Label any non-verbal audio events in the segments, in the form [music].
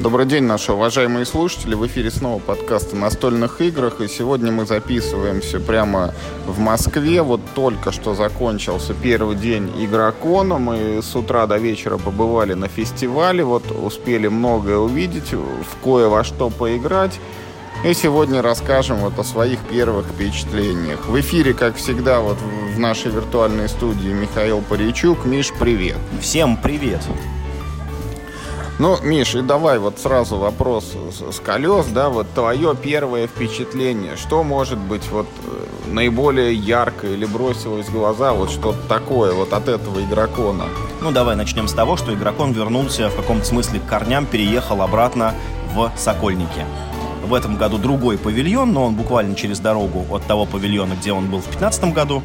Добрый день, наши уважаемые слушатели. В эфире снова подкаст о настольных играх. И сегодня мы записываемся прямо в Москве. Вот только что закончился первый день Игрокона. Мы с утра до вечера побывали на фестивале. Вот успели многое увидеть, в кое во что поиграть. И сегодня расскажем вот о своих первых впечатлениях. В эфире, как всегда, вот в нашей виртуальной студии Михаил Паричук. Миш, привет. Всем привет. Ну, Миш, и давай вот сразу вопрос с, колес, да, вот твое первое впечатление, что может быть вот э, наиболее яркое или бросилось в глаза, вот что-то такое вот от этого игрокона? Ну, давай начнем с того, что игрокон вернулся в каком-то смысле к корням, переехал обратно в Сокольники. В этом году другой павильон, но он буквально через дорогу от того павильона, где он был в 2015 году.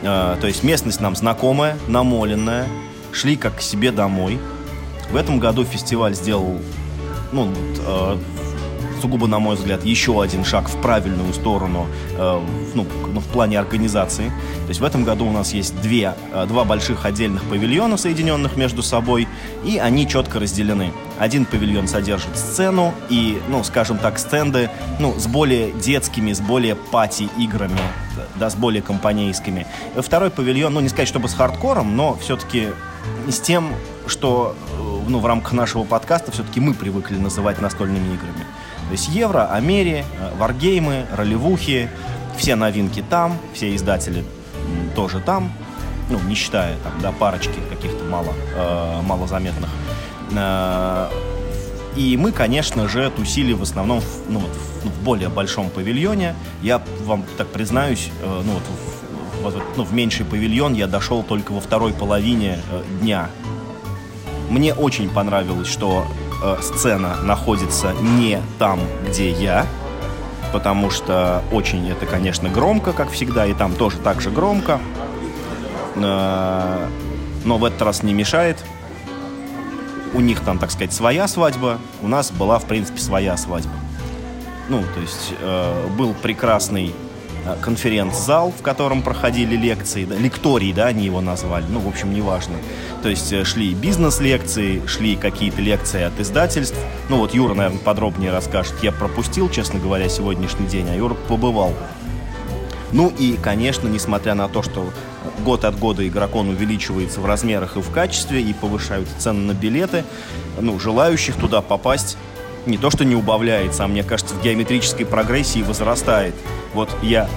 Э, то есть местность нам знакомая, намоленная, шли как к себе домой – в этом году фестиваль сделал, ну, э, сугубо, на мой взгляд, еще один шаг в правильную сторону э, ну, ну, в плане организации. То есть в этом году у нас есть две, э, два больших отдельных павильона, соединенных между собой, и они четко разделены. Один павильон содержит сцену и, ну, скажем так, стенды, ну, с более детскими, с более пати-играми, да, с более компанейскими. Второй павильон, ну, не сказать, чтобы с хардкором, но все-таки с тем, что ну, в рамках нашего подкаста все-таки мы привыкли называть настольными играми. То есть Евро, Амери, э, Варгеймы, Ролевухи, все новинки там, все издатели тоже там, ну, не считая там, да, парочки каких-то мало, э, малозаметных. Э, и мы, конечно же, тусили в основном в, ну, вот, в, в более большом павильоне. Я вам так признаюсь, э, ну, вот, в, в, ну, в меньший павильон я дошел только во второй половине э, дня мне очень понравилось, что э, сцена находится не там, где я, потому что очень это, конечно, громко, как всегда, и там тоже так же громко. Э, но в этот раз не мешает. У них там, так сказать, своя свадьба, у нас была, в принципе, своя свадьба. Ну, то есть э, был прекрасный конференц-зал, в котором проходили лекции, да, лектории, да, они его назвали, ну, в общем, неважно. То есть э, шли бизнес-лекции, шли какие-то лекции от издательств. Ну, вот Юра, наверное, подробнее расскажет. Я пропустил, честно говоря, сегодняшний день, а Юра побывал. Ну и, конечно, несмотря на то, что год от года игрокон увеличивается в размерах и в качестве, и повышаются цены на билеты, ну, желающих туда попасть не то что не убавляется, а мне кажется, в геометрической прогрессии возрастает. Вот я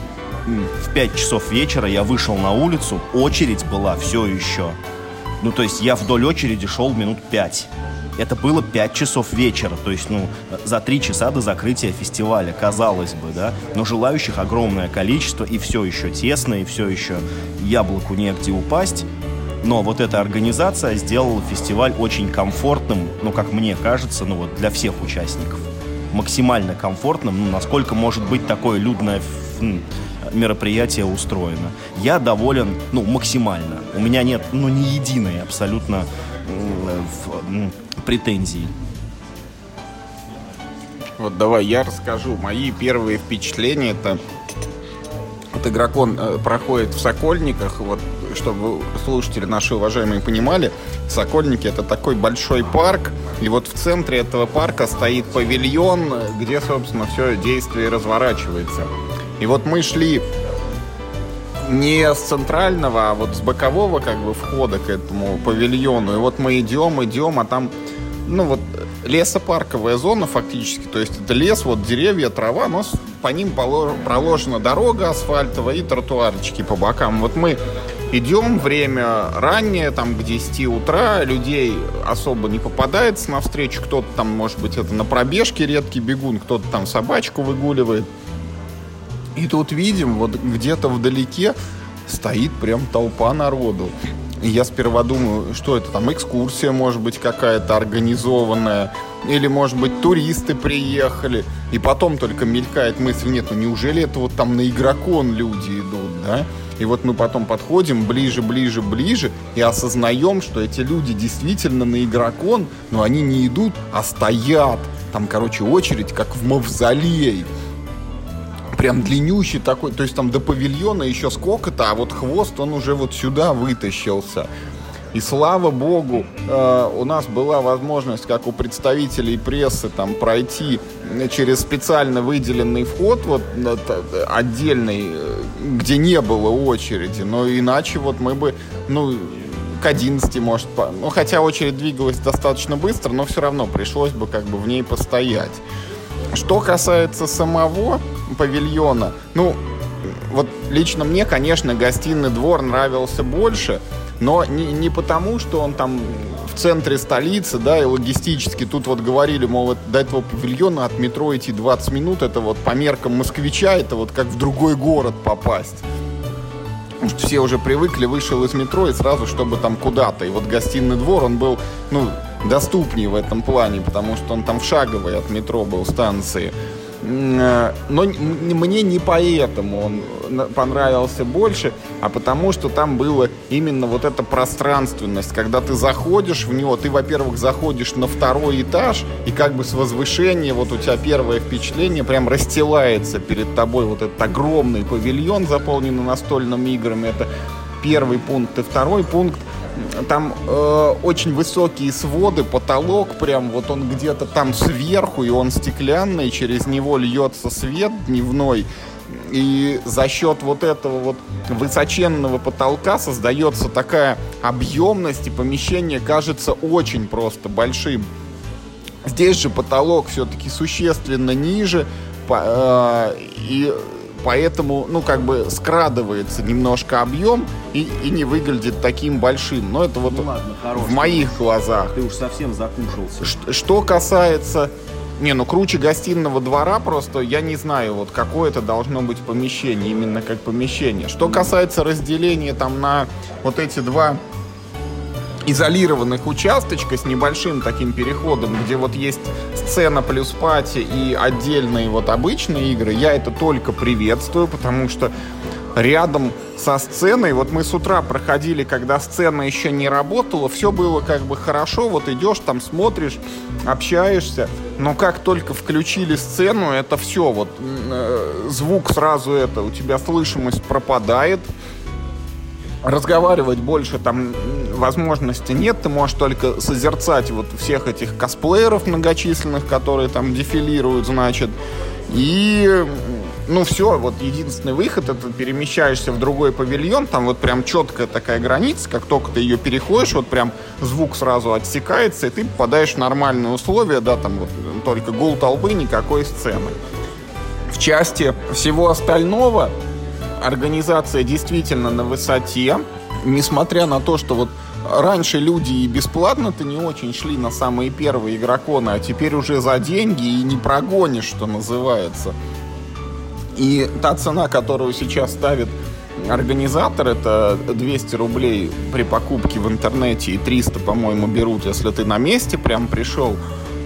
в 5 часов вечера я вышел на улицу, очередь была все еще. Ну, то есть я вдоль очереди шел минут 5. Это было 5 часов вечера, то есть, ну, за 3 часа до закрытия фестиваля, казалось бы, да. Но желающих огромное количество, и все еще тесно, и все еще яблоку негде упасть. Но вот эта организация сделала фестиваль очень комфортным, ну, как мне кажется, ну, вот для всех участников. Максимально комфортным, ну, насколько может быть такое людное мероприятие устроено. Я доволен, ну, максимально. У меня нет, ну, ни единой абсолютно претензии. Вот давай я расскажу. Мои первые впечатления это вот игрокон э, проходит в Сокольниках, вот чтобы слушатели наши уважаемые понимали, Сокольники это такой большой парк, и вот в центре этого парка стоит павильон, где, собственно, все действие разворачивается. И вот мы шли не с центрального, а вот с бокового как бы входа к этому павильону. И вот мы идем, идем, а там, ну вот лесопарковая зона фактически, то есть это лес, вот деревья, трава, но по ним проложена дорога асфальтовая и тротуарчики по бокам. Вот мы идем, время раннее, там к 10 утра, людей особо не попадается навстречу, кто-то там, может быть, это на пробежке редкий бегун, кто-то там собачку выгуливает. И тут видим, вот где-то вдалеке стоит прям толпа народу. И я сперва думаю, что это там экскурсия, может быть, какая-то организованная, или, может быть, туристы приехали. И потом только мелькает мысль, нет, ну неужели это вот там на игрокон люди идут, да? И вот мы потом подходим ближе, ближе, ближе и осознаем, что эти люди действительно на игрокон, но они не идут, а стоят. Там, короче, очередь, как в мавзолей прям длиннющий такой, то есть там до павильона еще сколько-то, а вот хвост, он уже вот сюда вытащился. И слава богу, э, у нас была возможность, как у представителей прессы, там пройти через специально выделенный вход, вот отдельный, э, где не было очереди. Но иначе вот мы бы, ну, к 11, может, по... ну, хотя очередь двигалась достаточно быстро, но все равно пришлось бы как бы в ней постоять. Что касается самого павильона, ну, вот лично мне, конечно, гостиный двор нравился больше, но не, не потому, что он там в центре столицы, да, и логистически. Тут вот говорили, мол, до этого павильона от метро идти 20 минут, это вот по меркам москвича, это вот как в другой город попасть. Потому что все уже привыкли, вышел из метро и сразу, чтобы там куда-то. И вот гостиный двор, он был, ну, доступнее в этом плане, потому что он там в шаговой от метро был станции. Э, но мне не поэтому он понравился больше, а потому что там было именно вот эта пространственность. Когда ты заходишь в него, ты, во-первых, заходишь на второй этаж, и как бы с возвышения вот у тебя первое впечатление прям расстилается перед тобой вот этот огромный павильон, заполненный настольными играми. Это первый пункт. И второй пункт там э, очень высокие своды, потолок прям вот он где-то там сверху, и он стеклянный, через него льется свет дневной. И за счет вот этого вот высоченного потолка создается такая объемность, и помещение кажется очень просто большим. Здесь же потолок все-таки существенно ниже, э, и поэтому, ну, как бы скрадывается немножко объем и, и не выглядит таким большим. Но это вот ну, ладно, в моих глазах. Ты уж совсем закушался. Что, что касается... Не, ну круче гостиного двора просто я не знаю, вот какое это должно быть помещение, именно как помещение. Что касается разделения там на вот эти два изолированных участочка с небольшим таким переходом, где вот есть сцена плюс пати и отдельные вот обычные игры, я это только приветствую, потому что рядом со сценой, вот мы с утра проходили, когда сцена еще не работала, все было как бы хорошо, вот идешь там, смотришь, общаешься, но как только включили сцену, это все, вот э, звук сразу это, у тебя слышимость пропадает, разговаривать больше там возможности нет, ты можешь только созерцать вот всех этих косплееров многочисленных, которые там дефилируют, значит, и ну все, вот единственный выход, это перемещаешься в другой павильон, там вот прям четкая такая граница, как только ты ее переходишь, вот прям звук сразу отсекается, и ты попадаешь в нормальные условия, да, там вот только гул толпы, никакой сцены. В части всего остального организация действительно на высоте, несмотря на то, что вот раньше люди и бесплатно-то не очень шли на самые первые игроконы, а теперь уже за деньги и не прогонишь, что называется. И та цена, которую сейчас ставит организатор, это 200 рублей при покупке в интернете и 300, по-моему, берут, если ты на месте прям пришел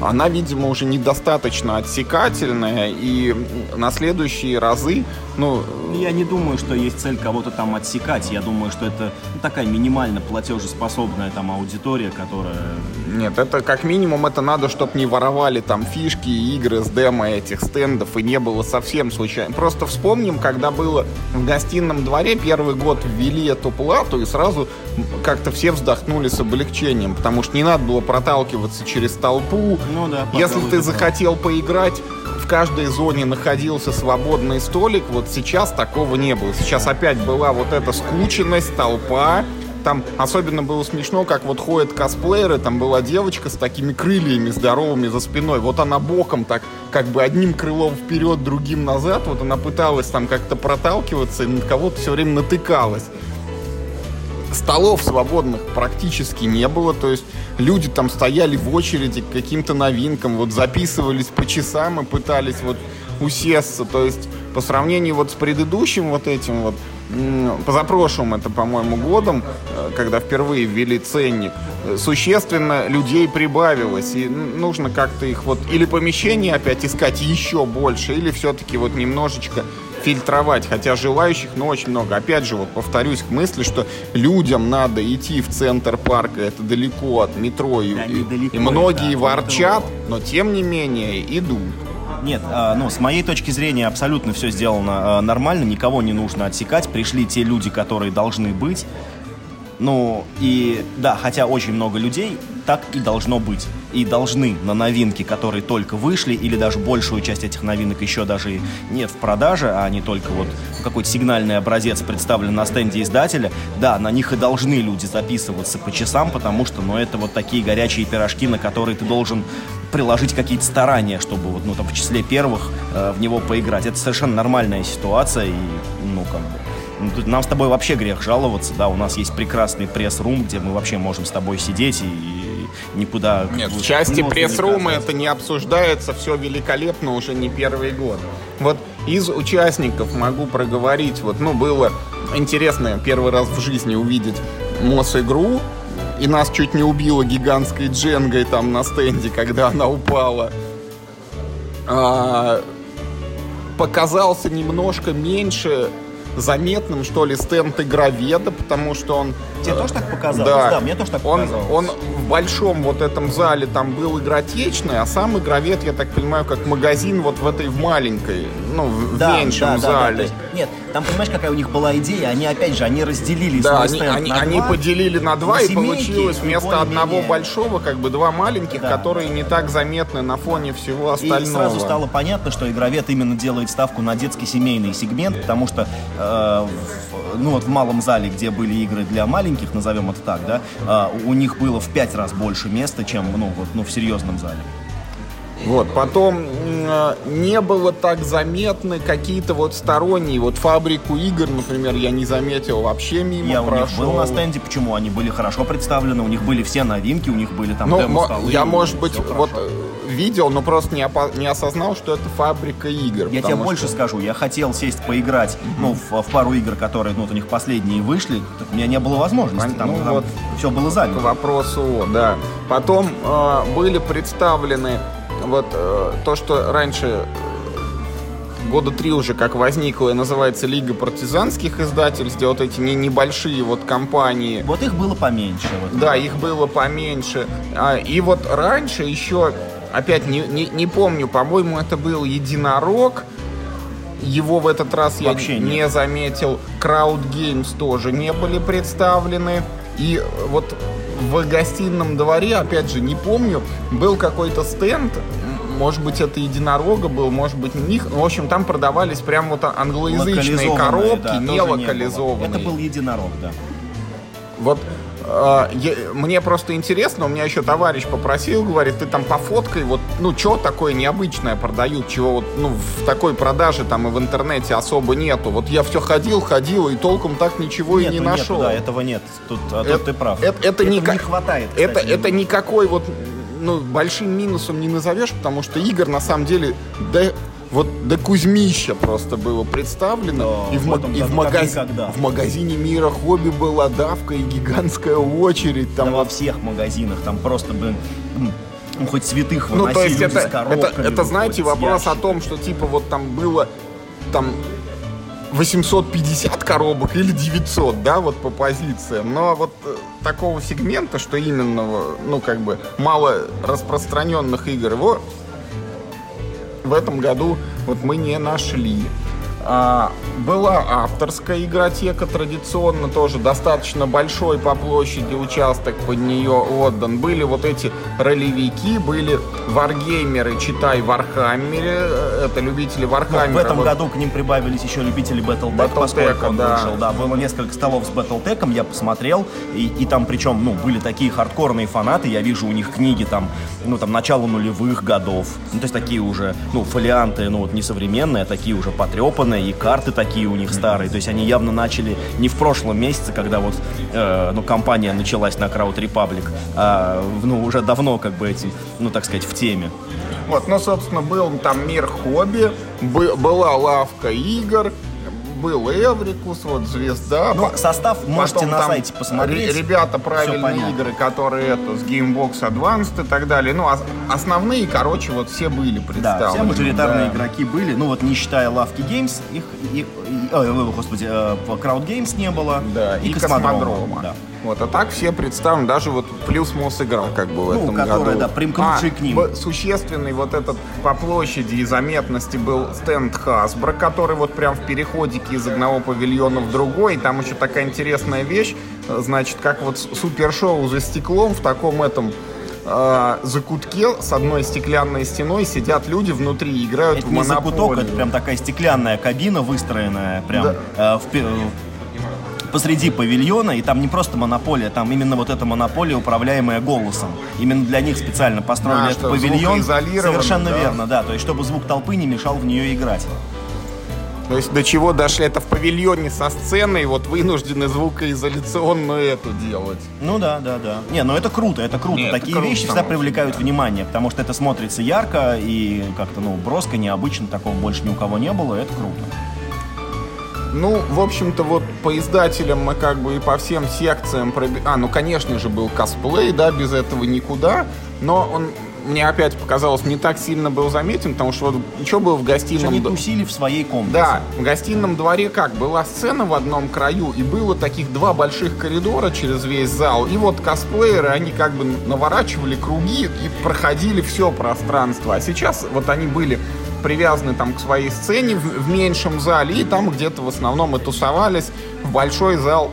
она, видимо, уже недостаточно отсекательная, и на следующие разы, ну... Я не думаю, что есть цель кого-то там отсекать, я думаю, что это такая минимально платежеспособная там аудитория, которая... Нет, это как минимум это надо, чтобы не воровали там фишки и игры с демо этих стендов, и не было совсем случайно. Просто вспомним, когда было в гостином дворе, первый год ввели эту плату, и сразу как-то все вздохнули с облегчением, потому что не надо было проталкиваться через толпу, ну да. Если ты захотел поиграть, в каждой зоне находился свободный столик. Вот сейчас такого не было. Сейчас опять была вот эта скученность, толпа. Там особенно было смешно, как вот ходят косплееры, там была девочка с такими крыльями здоровыми за спиной. Вот она боком так, как бы одним крылом вперед, другим назад. Вот она пыталась там как-то проталкиваться и на кого-то все время натыкалась столов свободных практически не было, то есть люди там стояли в очереди к каким-то новинкам, вот записывались по часам и пытались вот усесться, то есть по сравнению вот с предыдущим вот этим вот, позапрошлым это, по-моему, годом, э, когда впервые ввели ценник, э, существенно людей прибавилось, и нужно как-то их вот или помещение опять искать еще больше, или все-таки вот немножечко фильтровать, хотя желающих, ну, очень много. Опять же, вот повторюсь к мысли, что людям надо идти в центр парка, это далеко от метро, и, да, и, и многие да, ворчат, но тем не менее идут. Нет, а, ну, с моей точки зрения абсолютно все сделано а, нормально, никого не нужно отсекать. Пришли те люди, которые должны быть. Ну, и да, хотя очень много людей, так и должно быть. И должны на новинки, которые только вышли, или даже большую часть этих новинок еще даже и нет в продаже, а не только вот какой-то сигнальный образец представлен на стенде издателя, да, на них и должны люди записываться по часам, потому что, ну, это вот такие горячие пирожки, на которые ты должен приложить какие-то старания, чтобы вот, ну, там, в числе первых э, в него поиграть. Это совершенно нормальная ситуация, и, ну, как бы, ну, нам с тобой вообще грех жаловаться, да, у нас есть прекрасный пресс-рум, где мы вообще можем с тобой сидеть и никуда... Нет, в части пресс-рума это не обсуждается, все великолепно уже не первый год. Вот из участников могу проговорить, вот, ну, было интересно первый раз в жизни увидеть МОС-игру, и нас чуть не убило гигантской дженгой там на стенде, когда она упала. А, показался немножко меньше заметным, что ли, стенд игроведа, потому что он... Тебе тоже так показалось? Да, да мне тоже так он, показалось. Он в большом вот этом зале там был игротечный, а сам игровед, я так понимаю, как магазин вот в этой в маленькой, ну, в да, меньшем да, зале. Да, да, есть, нет, там понимаешь, какая у них была идея? Они опять же, они разделили да, они, они, на они два, поделили на два, на и семейки, получилось и вместо одного более-менее. большого, как бы два маленьких, Да. которые не так заметны на фоне всего остального. И сразу стало понятно, что игровед именно делает ставку на детский семейный сегмент, потому что э, в- ну вот в малом зале, где были игры для маленьких, назовем это так, да, э, у них было в пять раз больше места, чем ну вот ну в серьезном зале. Вот, потом э, не было так заметны какие-то вот сторонние, вот фабрику игр, например, я не заметил вообще мимо Я у них прошел. был на стенде, почему они были хорошо представлены, у них были все новинки, у них были там Ну, мо- демо-столы, я, может быть, вот хорошо. Видел, но просто не, опо- не осознал, что это фабрика игр. Я тебе потому больше что- скажу, я хотел сесть поиграть, ну, в, в пару игр, которые, ну, вот у них последние вышли, у меня не было возможности, Пон- там, ну, там вот. все было К занято. вопросу, о, да. Потом э, были представлены вот э, то, что раньше э, года три уже как возникло и называется Лига партизанских издательств, вот эти не, небольшие вот компании. Вот их было поменьше. Вот. Да, их было поменьше. А, и вот раньше еще, опять не, не, не помню, по-моему, это был единорог. Его в этот раз я Вообще не нет. заметил. Crowd Games тоже не были представлены. И вот в гостином дворе, опять же, не помню, был какой-то стенд. Может быть, это единорога был, может быть, не них. В общем, там продавались прям вот англоязычные коробки, да, не было. локализованные. Это был единорог, да. Вот э, я- мне просто интересно, у меня еще товарищ попросил, говорит, ты там пофоткай, вот, ну, что такое необычное продают, чего вот, ну, в такой продаже там и в интернете особо нету. Вот я все ходил, ходил, и толком так ничего и Нету, не нету, нашел. да, этого нет. Тут, а тут Это- ты прав. это- это не Этого ка- не хватает. это, кстати. это никакой вот, ну, большим минусом не назовешь, потому что игр на самом деле, да, вот до Кузьмища просто было представлено. Да, и в, ма- и в, магаз- в магазине Мира Хобби была давка и гигантская очередь. Там Да во всех магазинах, там просто, блин, ну, хоть святых Ну, выносили то есть это, коробками это, это, знаете, вопрос о ящиками. том, что типа вот там было там 850 коробок или 900, да, вот по позициям. Но вот э, такого сегмента, что именно, ну, как бы, мало распространенных игр, его в этом году вот мы не нашли. А, была авторская игротека традиционно тоже достаточно большой по площади участок под нее отдан. Были вот эти ролевики, были варгеймеры, читай, вархаммеры, э, это любители Ну, Вархаммера. в этом Вот году к ним прибавились еще любители Battletech, Battletech, поскольку он да. вышел. Да, было несколько столов с Battletech, я посмотрел, и, и там причем, ну, были такие хардкорные фанаты, я вижу у них книги там, ну, там, начала нулевых годов, ну, то есть такие уже, ну, фолианты, ну, вот не современные, а такие уже потрепанные, и карты такие у них старые, то есть они явно начали не в прошлом месяце, когда вот, э, ну, компания началась на Crowd Republic, а, ну, уже давно, как бы, эти, ну, так сказать, в теме. Вот, ну, собственно, был там мир хобби, бы- была лавка игр, был Эврикус, вот звезда. Ну, состав можете потом на там сайте посмотреть. ре- Ребята правильные игры, которые это с Gamebox Advanced и так далее. Ну, ос- основные, короче, вот все были Да, представлены. все мажоритарные Да. игроки были, ну вот не считая лавки Games, их, и, и- ой, господи, э, Crowd Games не было, Да, и Космодрома, Космодрома. да. Вот, а так все представлены, даже вот плюс МОС игра как бы в ну, этом которая, году. да, примкнувший а, к ним. Существенный вот этот по площади и заметности был стенд Hasbro, который вот прям в переходике из одного павильона в другой. И там еще такая интересная вещь, э, значит, как вот супершоу за стеклом в таком этом э, закутке с одной стеклянной стеной сидят люди внутри и играют Это в не закуток, монополию. это прям такая стеклянная кабина, выстроенная прям Да. э, в посреди павильона, и там не просто монополия, там именно вот эта монополия, управляемая голосом. Именно для них специально построили А, этот павильон. Совершенно да. верно, да. То есть, чтобы звук толпы не мешал в нее играть. То есть до чего дошли? Это в павильоне со сценой, вот вынуждены звукоизоляционную эту делать. Ну да, да, да. Не, ну это круто, это круто. Не, это Такие круто, вещи всегда привлекают собой, внимание, потому что это смотрится ярко и как-то, ну, броско, необычно, такого больше ни у кого не было, это круто. Ну, в общем-то, вот по издателям мы как бы и по всем секциям... проби- А, ну, конечно же, был косплей, да, без этого никуда. Но он мне опять показалось не так сильно был заметен, потому что вот что было в гостином... они тусили в своей комнате. Да, в гостином дворе как? Была сцена в одном краю, и было таких два больших коридора через весь зал. И вот косплееры, они как бы наворачивали круги и проходили все пространство. А сейчас вот они были привязаны там к своей сцене в, в меньшем зале, и там где-то в основном и тусовались в большой зал.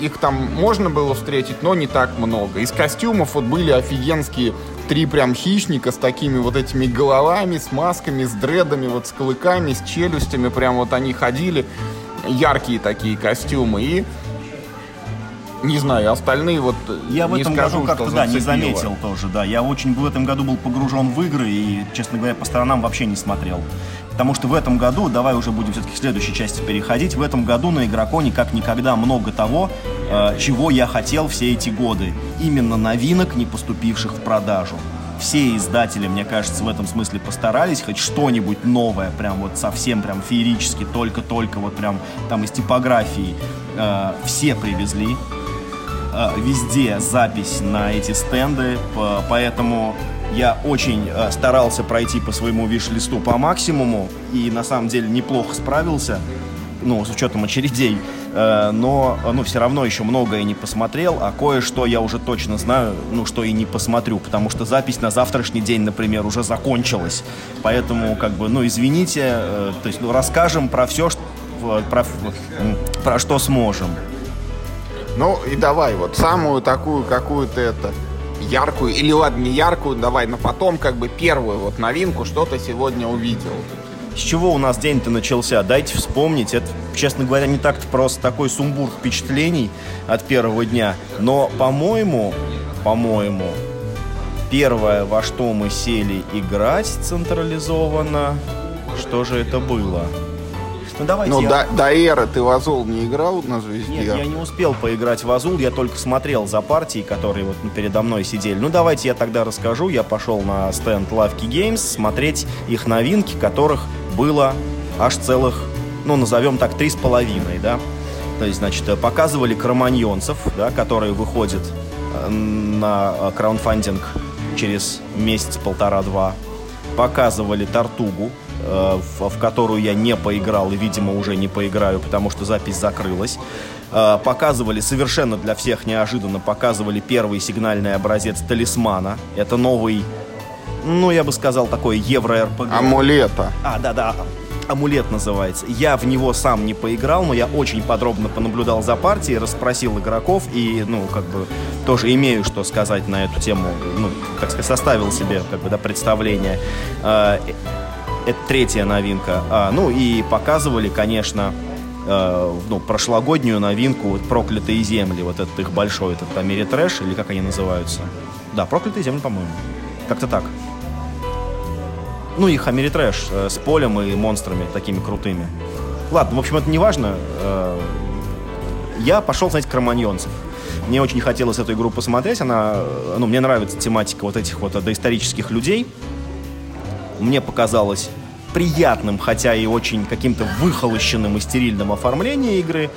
Их там можно было встретить, но не так много. Из костюмов вот были офигенские три прям хищника с такими вот этими головами, с масками, с дредами, вот с клыками, с челюстями. Прям вот они ходили. Яркие такие костюмы. И не знаю, остальные вот Я в этом скажу, году как-то, да, не заметил тоже, да. Я очень в этом году был погружен в игры и, честно говоря, по сторонам вообще не смотрел. Потому что в этом году, давай уже будем все-таки к следующей части переходить, в этом году на Игроконе как никогда много того, чего я хотел все эти годы. Именно новинок, не поступивших в продажу. Все издатели, мне кажется, в этом смысле постарались хоть что-нибудь новое, прям вот совсем прям феерически, только-только вот прям там из типографии э, все привезли э, везде запись на эти стенды, по- поэтому я очень э, старался пройти по своему виш-листу по максимуму и на самом деле неплохо справился, ну, с учетом очередей, Э, но, э, ну, все равно еще многое не посмотрел, а кое-что я уже точно знаю, ну, что и не посмотрю, потому что запись на завтрашний день, например, уже закончилась, поэтому, как бы, ну, извините, э, то есть, ну, расскажем про все, про, м, про что сможем. Ну и давай вот самую такую какую-то это яркую, или ладно, не яркую, давай, но потом как бы первую вот новинку, что ты сегодня увидел. С чего у нас день-то начался? Дайте вспомнить. Это, честно говоря, не так-то просто такой сумбур впечатлений от первого дня. Но, по-моему, по-моему, первое, во что мы сели играть централизованно, что же это было? Ну, давайте Ну, я... до, до эры ты в Азул не играл на звезде? Нет, я не успел поиграть в Азул, я только смотрел за партии, которые вот передо мной сидели. Ну, давайте я тогда расскажу. Я пошел на стенд Лавки Games смотреть их новинки, которых было аж целых, ну, назовем так, три с половиной, да. То есть, значит, показывали кроманьонцев, да, которые выходят э, на краундфандинг через месяц-полтора-два. Показывали Тартугу, э, в, в которую я не поиграл и, видимо, уже не поиграю, потому что запись закрылась. Э, Показывали совершенно для всех неожиданно, показывали первый сигнальный образец талисмана. Это новый, ну, я бы сказал, такой евро-РПГ. Амулета. А, да-да, амулет называется. Я в него сам не поиграл, но я очень подробно понаблюдал за партией, расспросил игроков и, ну, как бы, тоже имею что сказать на эту тему. Ну, так сказать, составил себе, как бы, да, представление. А, э, Это третья новинка. А, ну, и показывали, конечно, э, ну, прошлогоднюю новинку вот «Проклятые земли», вот этот их большой, этот Америтрэш, или как они называются? Да, «Проклятые земли», по-моему. Как-то так. Ну, их Америтрэш э, с полем и монстрами такими крутыми. Ладно, в общем, это не важно. Э, я пошел смотреть Кроманьонцев. Мне очень хотелось эту игру посмотреть. Она, э, ну, мне нравится тематика вот этих вот доисторических людей. Мне показалось приятным, хотя и очень каким-то выхолощенным и стерильным оформление игры.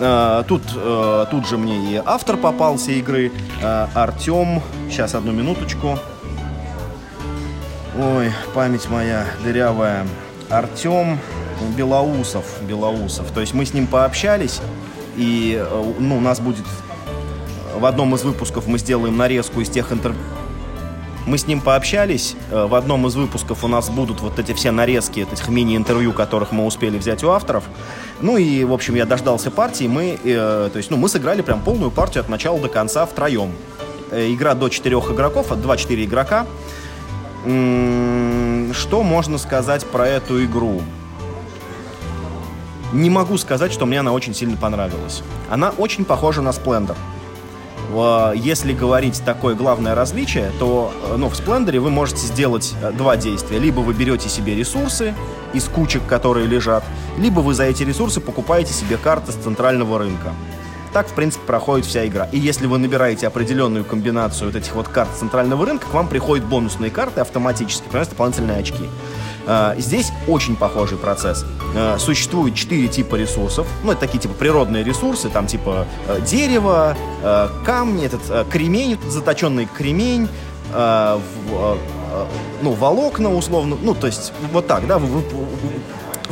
Э, Тут, э, тут же мне и автор попался игры, Артем. Сейчас, одну минуточку. Ой, память моя дырявая. Артем Белоусов. Белоусов. То есть мы с ним пообщались, и э, ну, у нас будет в одном из выпусков мы сделаем нарезку из тех интервью, мы с ним пообщались. Э, в одном из выпусков у нас будут вот эти все нарезки этих мини-интервью, которых мы успели взять у авторов. Ну и, в общем, я дождался партии. Мы, э, то есть, ну, мы сыграли прям полную партию от начала до конца втроем. Э, игра до четырех игроков, от 2-4 игрока. Что можно сказать про эту игру? Не могу сказать, что мне она очень сильно понравилась. Она очень похожа на Splendor. Если говорить такое главное различие, то э, ну, в Splendor вы можете сделать э, два действия. Либо вы берете себе ресурсы из кучек, которые лежат, либо вы за эти ресурсы покупаете себе карты с центрального рынка. Так, в принципе, проходит вся игра. И если вы набираете определенную комбинацию вот этих вот карт центрального рынка, к вам приходят бонусные карты автоматически, приносят дополнительные очки. А, здесь очень похожий процесс. А, существует четыре типа ресурсов. Ну, это такие типа природные ресурсы, там типа э, дерево, э, камни, этот э, кремень, заточенный кремень, ну, волокна условно, ну, то есть вот так, да, вы,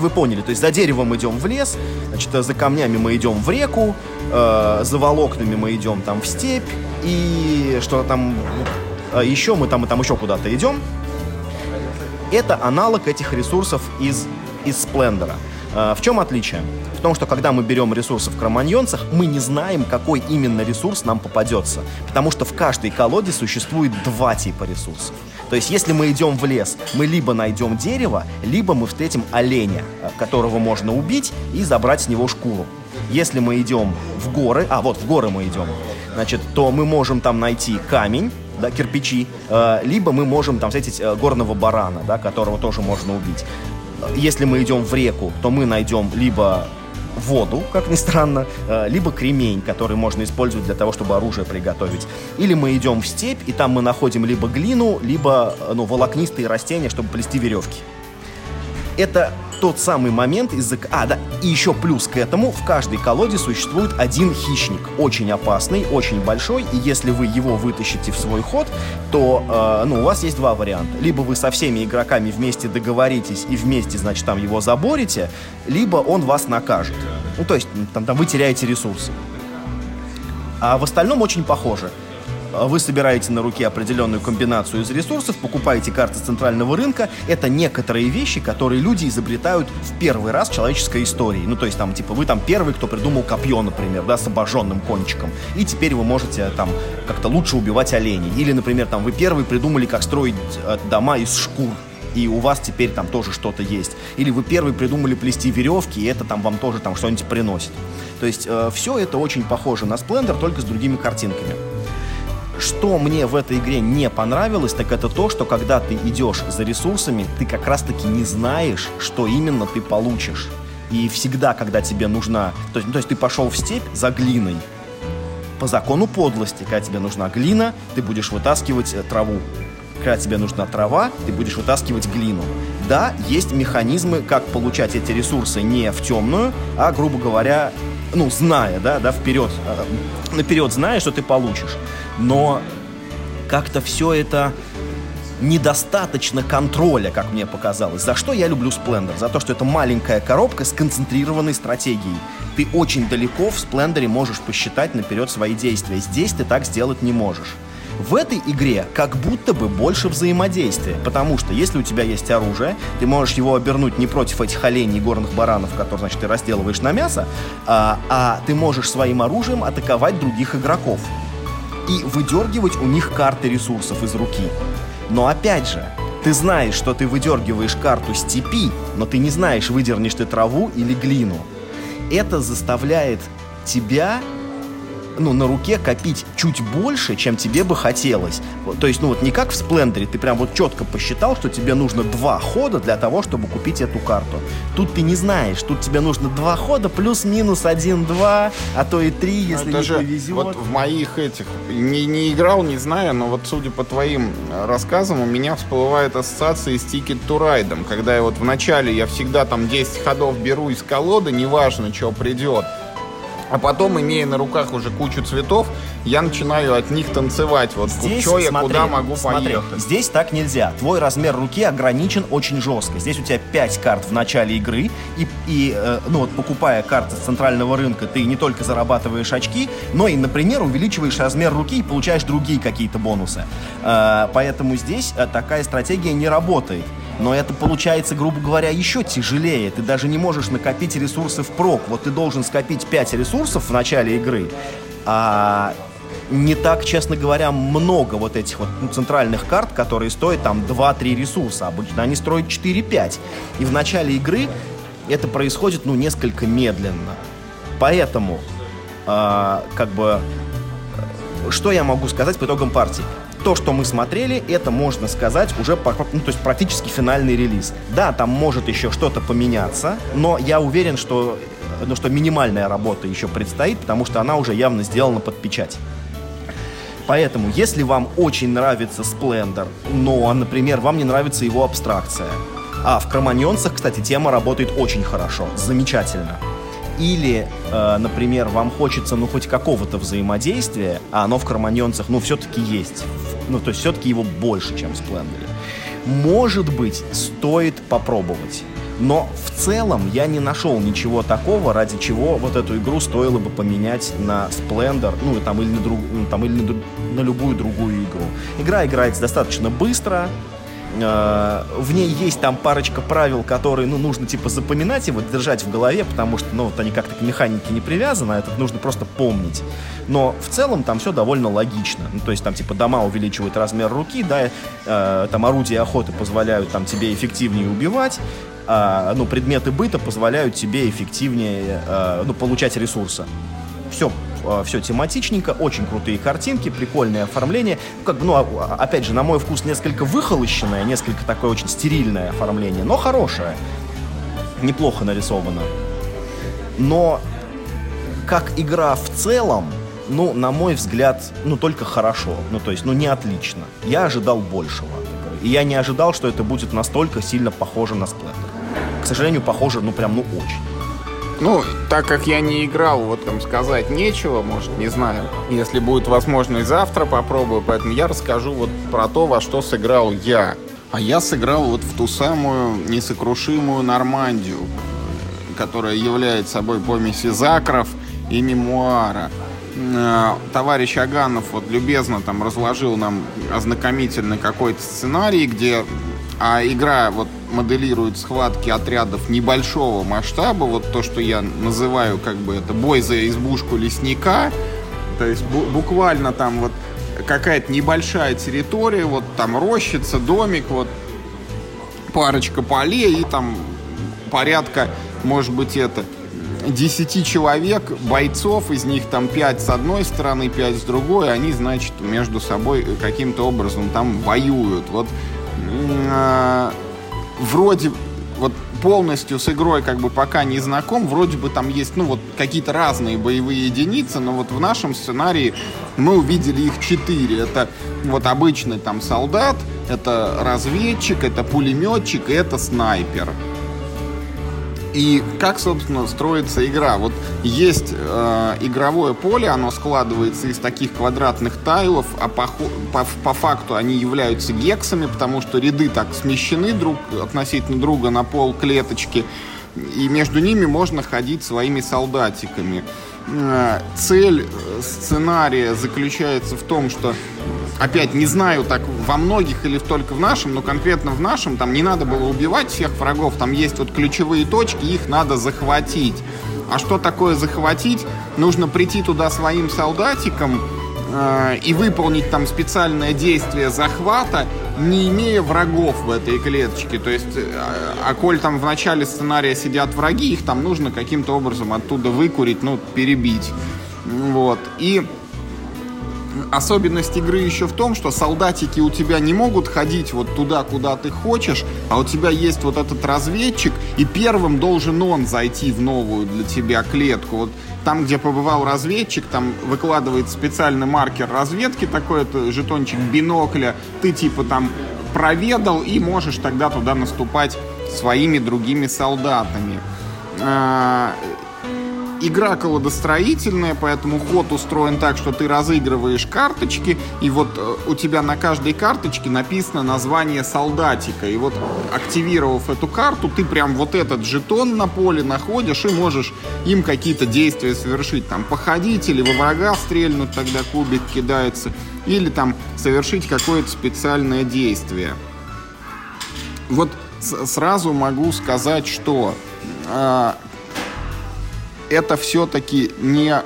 вы поняли, то есть за деревом идем в лес, значит, за камнями мы идем в реку, э, за волокнами мы идем там в степь, и что там еще мы там и там еще куда-то идем, это аналог этих ресурсов из, из Сплендера. В чем отличие? В том, что когда мы берем ресурсы в кроманьонцах, мы не знаем, какой именно ресурс нам попадется. Потому что в каждой колоде существует два типа ресурсов. То есть, если мы идем в лес, мы либо найдем дерево, либо мы встретим оленя, э, которого можно убить и забрать с него шкуру. Если мы идем в горы, а вот в горы мы идем, значит, то мы можем там найти камень, да, кирпичи, э, либо мы можем там встретить э, горного барана, да, которого тоже можно убить. Если мы идем в реку, то мы найдем либо воду, как ни странно, э, либо кремень, который можно использовать для того, чтобы оружие приготовить. Или мы идем в степь, и там мы находим либо глину, либо ну, волокнистые растения, чтобы плести веревки. Это тот самый момент из-за... А, да, и еще плюс к этому, в каждой колоде существует один хищник, очень опасный, очень большой, и если вы его вытащите в свой ход, то, э, ну, у вас есть два варианта. Либо вы со всеми игроками вместе договоритесь и вместе, значит, там его заборите, либо он вас накажет. Ну, то есть, там, там вы теряете ресурсы. А в остальном очень похоже. А вы собираете на руке определенную комбинацию из ресурсов, покупаете карты центрального рынка. Это некоторые вещи, которые люди изобретают в первый раз в человеческой истории. Ну, то есть, там, типа, вы там первый, кто придумал копье, например, да, с обожженным кончиком. И теперь вы можете там как-то лучше убивать оленей. Или, например, там, вы первый придумали, как строить э, дома из шкур и у вас теперь там тоже что-то есть. Или вы первый придумали плести веревки, и это там вам тоже там что-нибудь приносит. То есть э, все это очень похоже на Splendor, только с другими картинками. Что мне в этой игре не понравилось, так это то, что когда ты идешь за ресурсами, ты как раз-таки не знаешь, что именно ты получишь. И всегда, когда тебе нужна... То есть, то есть ты пошел в степь за глиной. По закону подлости, когда тебе нужна глина, ты будешь вытаскивать э, траву. Когда тебе нужна трава, ты будешь вытаскивать глину. Да, есть механизмы, как получать эти ресурсы не в темную, а, грубо говоря, ну, зная, да, да, вперед, э, наперед зная, что ты получишь но как-то все это недостаточно контроля, как мне показалось. За что я люблю Splendor? За то, что это маленькая коробка с концентрированной стратегией. Ты очень далеко в Splendor можешь посчитать наперед свои действия. Здесь ты так сделать не можешь. В этой игре как будто бы больше взаимодействия, потому что если у тебя есть оружие, ты можешь его обернуть не против этих оленей горных баранов, которые, значит, ты разделываешь на мясо, а, а ты можешь своим оружием атаковать других игроков и выдергивать у них карты ресурсов из руки. Но опять же, ты знаешь, что ты выдергиваешь карту степи, но ты не знаешь, выдернешь ты траву или глину. Это заставляет тебя ну, на руке копить чуть больше, чем тебе бы хотелось. То есть, ну вот не как в Сплендере, ты прям вот четко посчитал, что тебе нужно два хода для того, чтобы купить эту карту. Тут ты не знаешь, тут тебе нужно два хода плюс-минус один-два, а то и три, если не же повезет. Вот в моих этих, не, не играл, не знаю, но вот судя по твоим э, рассказам, у меня всплывает ассоциация с Ticket to Ride, когда я вот в начале я всегда там 10 ходов беру из колоды, неважно, что придет А потом, имея на руках уже кучу цветов, я начинаю от них танцевать. Вот Здесь, что я смотри, куда могу смотри, поехать. Здесь так нельзя. Твой размер руки ограничен очень жестко. Здесь у тебя 5 карт в начале игры, и, и э, ну вот покупая карты с центрального рынка, ты не только зарабатываешь очки, но и, например, увеличиваешь размер руки и получаешь другие какие-то бонусы. Э, поэтому здесь э, такая стратегия не работает. Но это получается, грубо говоря, еще тяжелее. Ты даже не можешь накопить ресурсы впрок. Вот ты должен скопить 5 ресурсов в начале игры, а не так, честно говоря, много вот этих вот ну, центральных карт, которые стоят там 2-3 ресурса. Обычно они стоят 4-5. И в начале игры это происходит, ну, несколько медленно. Поэтому, э, как бы, э, что я могу сказать по итогам партии? То, что мы смотрели, это можно сказать уже, ну, то есть практически финальный релиз. Да, там может еще что-то поменяться, но я уверен, что, ну, что минимальная работа еще предстоит, потому что она уже явно сделана под печать. Поэтому, если вам очень нравится Splendor, но, например, вам не нравится его абстракция, а в Кроманьонцах, кстати, тема работает очень хорошо, замечательно. Или, э, например, вам хочется, ну, хоть какого-то взаимодействия, а оно в Кроманьонцах, ну, все-таки есть. Ну, то есть все-таки его больше, чем в Сплендоре. Может быть, стоит попробовать. Но в целом я не нашел ничего такого, ради чего вот эту игру стоило бы поменять на Splendor, ну там или на, друг, ну, там, или на, на любую другую игру. Игра играется достаточно быстро, э, в ней есть там парочка правил, которые, ну, нужно типа запоминать и вот держать в голове, потому что, ну, вот они как-то к механике не привязаны, а это нужно просто помнить. Но в целом там все довольно логично. Ну, то есть там типа дома увеличивают размер руки, да, э, там орудия охоты позволяют там тебе эффективнее убивать, а, ну, предметы быта позволяют тебе эффективнее, э, ну, получать ресурсы. Все, все тематичненько, очень крутые картинки, прикольное оформление. Ну, Как бы, ну, а- опять же, на мой вкус, несколько выхолощенное, несколько такое очень стерильное оформление, но хорошее. Неплохо нарисовано. Но как игра в целом, ну, на мой взгляд, ну, только хорошо. Ну, то есть, ну, не отлично. Я ожидал большего. И я не ожидал, что это будет настолько сильно похоже на Splendor. К сожалению, похоже, ну, прям, ну, очень. Ну, так как я не играл, вот там сказать нечего, может, не знаю. Если будет возможность завтра, попробую. Поэтому я расскажу вот про то, во что сыграл я. А я сыграл вот в ту самую несокрушимую Нормандию, которая является собой помесь из акров и мемуара. Э, Товарищ Аганов вот любезно там разложил нам ознакомительный какой-то сценарий, где а игра вот моделирует схватки отрядов небольшого масштаба, вот то, что я называю как бы это бой за избушку лесника, то есть бу- буквально там вот какая-то небольшая территория, вот там рощица, домик, вот парочка полей и там порядка, может быть, это 10 человек, бойцов, из них там 5 с одной стороны, 5 с другой, они, значит, между собой каким-то образом там воюют. Вот а, вроде вот полностью с игрой как бы пока не знаком, вроде бы там есть, ну вот какие-то разные боевые единицы, но вот в нашем сценарии мы увидели их четыре. Это вот обычный там солдат, это разведчик, это пулеметчик и это снайпер. И как, собственно, строится игра? Вот есть э, игровое поле, оно складывается из таких квадратных тайлов, а по, по, по факту они являются гексами, потому что ряды так смещены друг относительно друга на пол клеточки, и между ними можно ходить своими солдатиками. Э, Цель э, сценария заключается в том, что опять не знаю, так во многих или только в нашем, но конкретно в нашем, там не надо было убивать всех врагов, там есть вот ключевые точки, их надо захватить. А что такое захватить? Нужно прийти туда своим солдатиком э, и выполнить там специальное действие захвата, не имея врагов в этой клеточке. То есть, э, а коль там в начале сценария сидят враги, их там нужно каким-то образом оттуда выкурить, ну, перебить. Вот. И особенность игры еще в том, что солдатики у тебя не могут ходить вот туда, куда ты хочешь, а у тебя есть вот этот разведчик, и первым должен он зайти в новую для тебя клетку. Вот там, где побывал разведчик, там выкладывает специальный маркер разведки, такой это жетончик бинокля, ты типа там проведал и можешь тогда туда наступать своими другими солдатами. А, игра колодостроительная, поэтому ход устроен так, что ты разыгрываешь карточки, и вот э, у тебя на каждой карточке написано название солдатика. И вот активировав эту карту, ты прям вот этот жетон на поле находишь и можешь им какие-то действия совершить. Там походить или во врага стрельнуть, тогда кубик кидается. Или там совершить какое-то специальное действие. Вот сразу могу сказать, что э, это все-таки не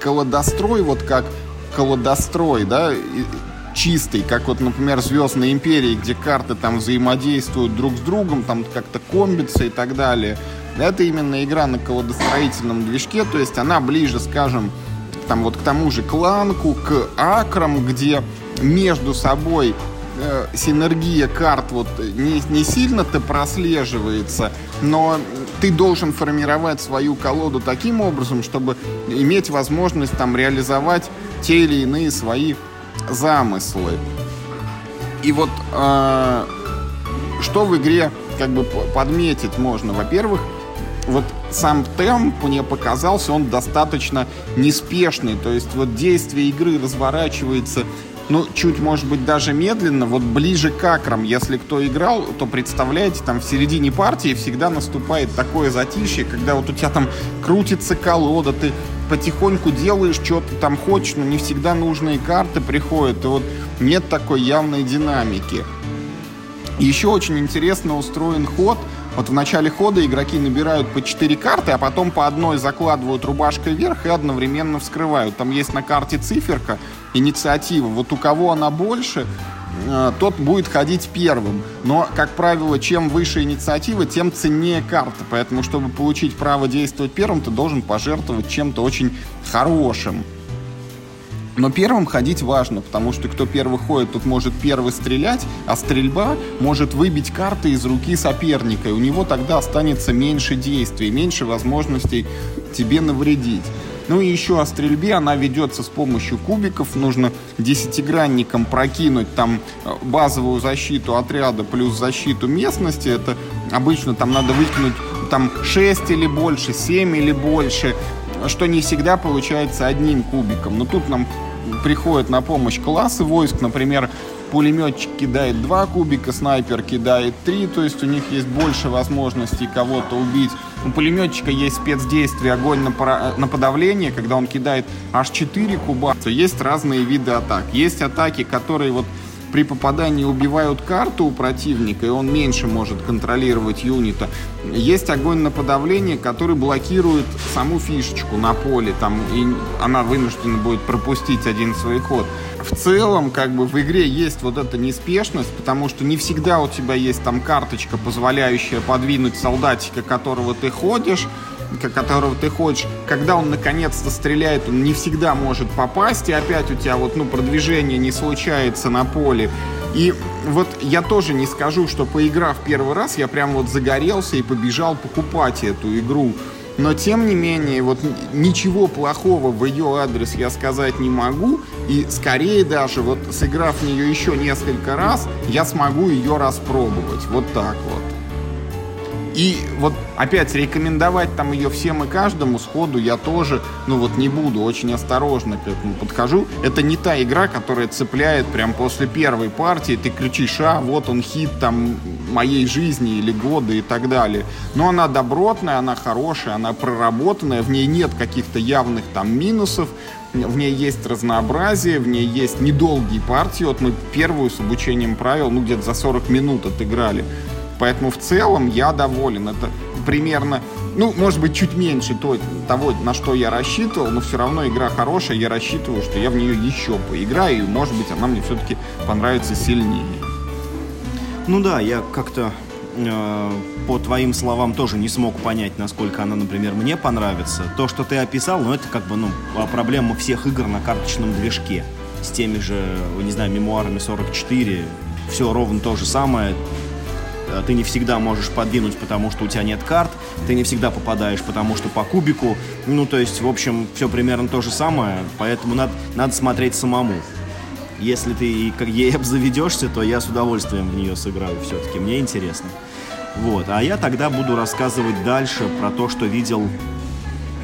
колодострой, вот как колодострой, да, чистый, как вот, например, Звездной Империи, где карты там взаимодействуют друг с другом, там как-то комбится и так далее. Это именно игра на колодостроительном движке, то есть она ближе, скажем, там вот к тому же кланку, к акрам, где между собой э, синергия карт вот не, не сильно-то прослеживается, но ты должен формировать свою колоду таким образом, чтобы иметь возможность там реализовать те или иные свои замыслы. И вот э, что в игре как бы подметить можно? Во-первых, вот сам темп мне показался, он достаточно неспешный. То есть вот действие игры разворачивается ну, чуть, может быть, даже медленно, вот ближе к акрам. Если кто играл, то представляете, там в середине партии всегда наступает такое затишье, когда вот у тебя там крутится колода, ты потихоньку делаешь, что ты там хочешь, но не всегда нужные карты приходят, и вот нет такой явной динамики. Еще очень интересно устроен ход. Вот в начале хода игроки набирают по 4 карты, а потом по одной закладывают рубашкой вверх и одновременно вскрывают. Там есть на карте циферка, инициатива. Вот у кого она больше, э, тот будет ходить первым. Но, как правило, чем выше инициатива, тем ценнее карта. Поэтому, чтобы получить право действовать первым, ты должен пожертвовать чем-то очень хорошим. Но первым ходить важно, потому что кто первый ходит, тот может первый стрелять, а стрельба может выбить карты из руки соперника, и у него тогда останется меньше действий, меньше возможностей тебе навредить. Ну и еще о стрельбе, она ведется с помощью кубиков. Нужно десятигранником прокинуть там э, базовую защиту отряда плюс защиту местности. Это обычно там надо выкинуть там 6 или больше, 7 или больше, что не всегда получается одним кубиком. Но тут нам приходят на помощь классы войск, например, пулеметчик кидает два кубика, снайпер кидает три, то есть у них есть больше возможностей кого-то убить. У пулеметчика есть спецдействие огонь на, пора... на подавление, когда он кидает аж 4 куба. Есть разные виды атак. Есть атаки, которые вот при попадании убивают карту у противника, и он меньше может контролировать юнита. Есть огонь на подавление, который блокирует саму фишечку на поле, там, и она вынуждена будет пропустить один свой ход. В целом, как бы в игре есть вот эта неспешность, потому что не всегда у тебя есть там карточка, позволяющая подвинуть солдатика, которого ты ходишь, которого ты хочешь, когда он наконец-то стреляет, он не всегда может попасть, и опять у тебя вот, ну, продвижение не случается на поле. И вот я тоже не скажу, что поиграв первый раз, я прям вот загорелся и побежал покупать эту игру. Но тем не менее, вот ничего плохого в ее адрес я сказать не могу. И скорее даже, вот сыграв в нее еще несколько раз, я смогу ее распробовать. Вот так вот. И вот опять рекомендовать там ее всем и каждому сходу я тоже, ну вот не буду, очень осторожно к этому подхожу. Это не та игра, которая цепляет прям после первой партии, ты кричишь, а вот он хит там моей жизни или года и так далее. Но она добротная, она хорошая, она проработанная, в ней нет каких-то явных там минусов, в ней есть разнообразие, в ней есть недолгие партии. Вот мы первую с обучением правил, ну где-то за 40 минут отыграли. Поэтому в целом я доволен. Это примерно, ну, может быть, чуть меньше того, на что я рассчитывал, но все равно игра хорошая, я рассчитываю, что я в нее еще поиграю, и, может быть, она мне все-таки понравится сильнее. Ну да, я как-то э, по твоим словам тоже не смог понять, насколько она, например, мне понравится. То, что ты описал, ну, это как бы, ну, проблема всех игр на карточном движке. С теми же, не знаю, мемуарами 44, все ровно то же самое ты не всегда можешь подвинуть, потому что у тебя нет карт, ты не всегда попадаешь, потому что по кубику. Ну, то есть, в общем, все примерно то же самое, поэтому надо, надо смотреть самому. Если ты как ей [laughs] обзаведешься, то я с удовольствием в нее сыграю все-таки, мне интересно. Вот, а я тогда буду рассказывать дальше про то, что видел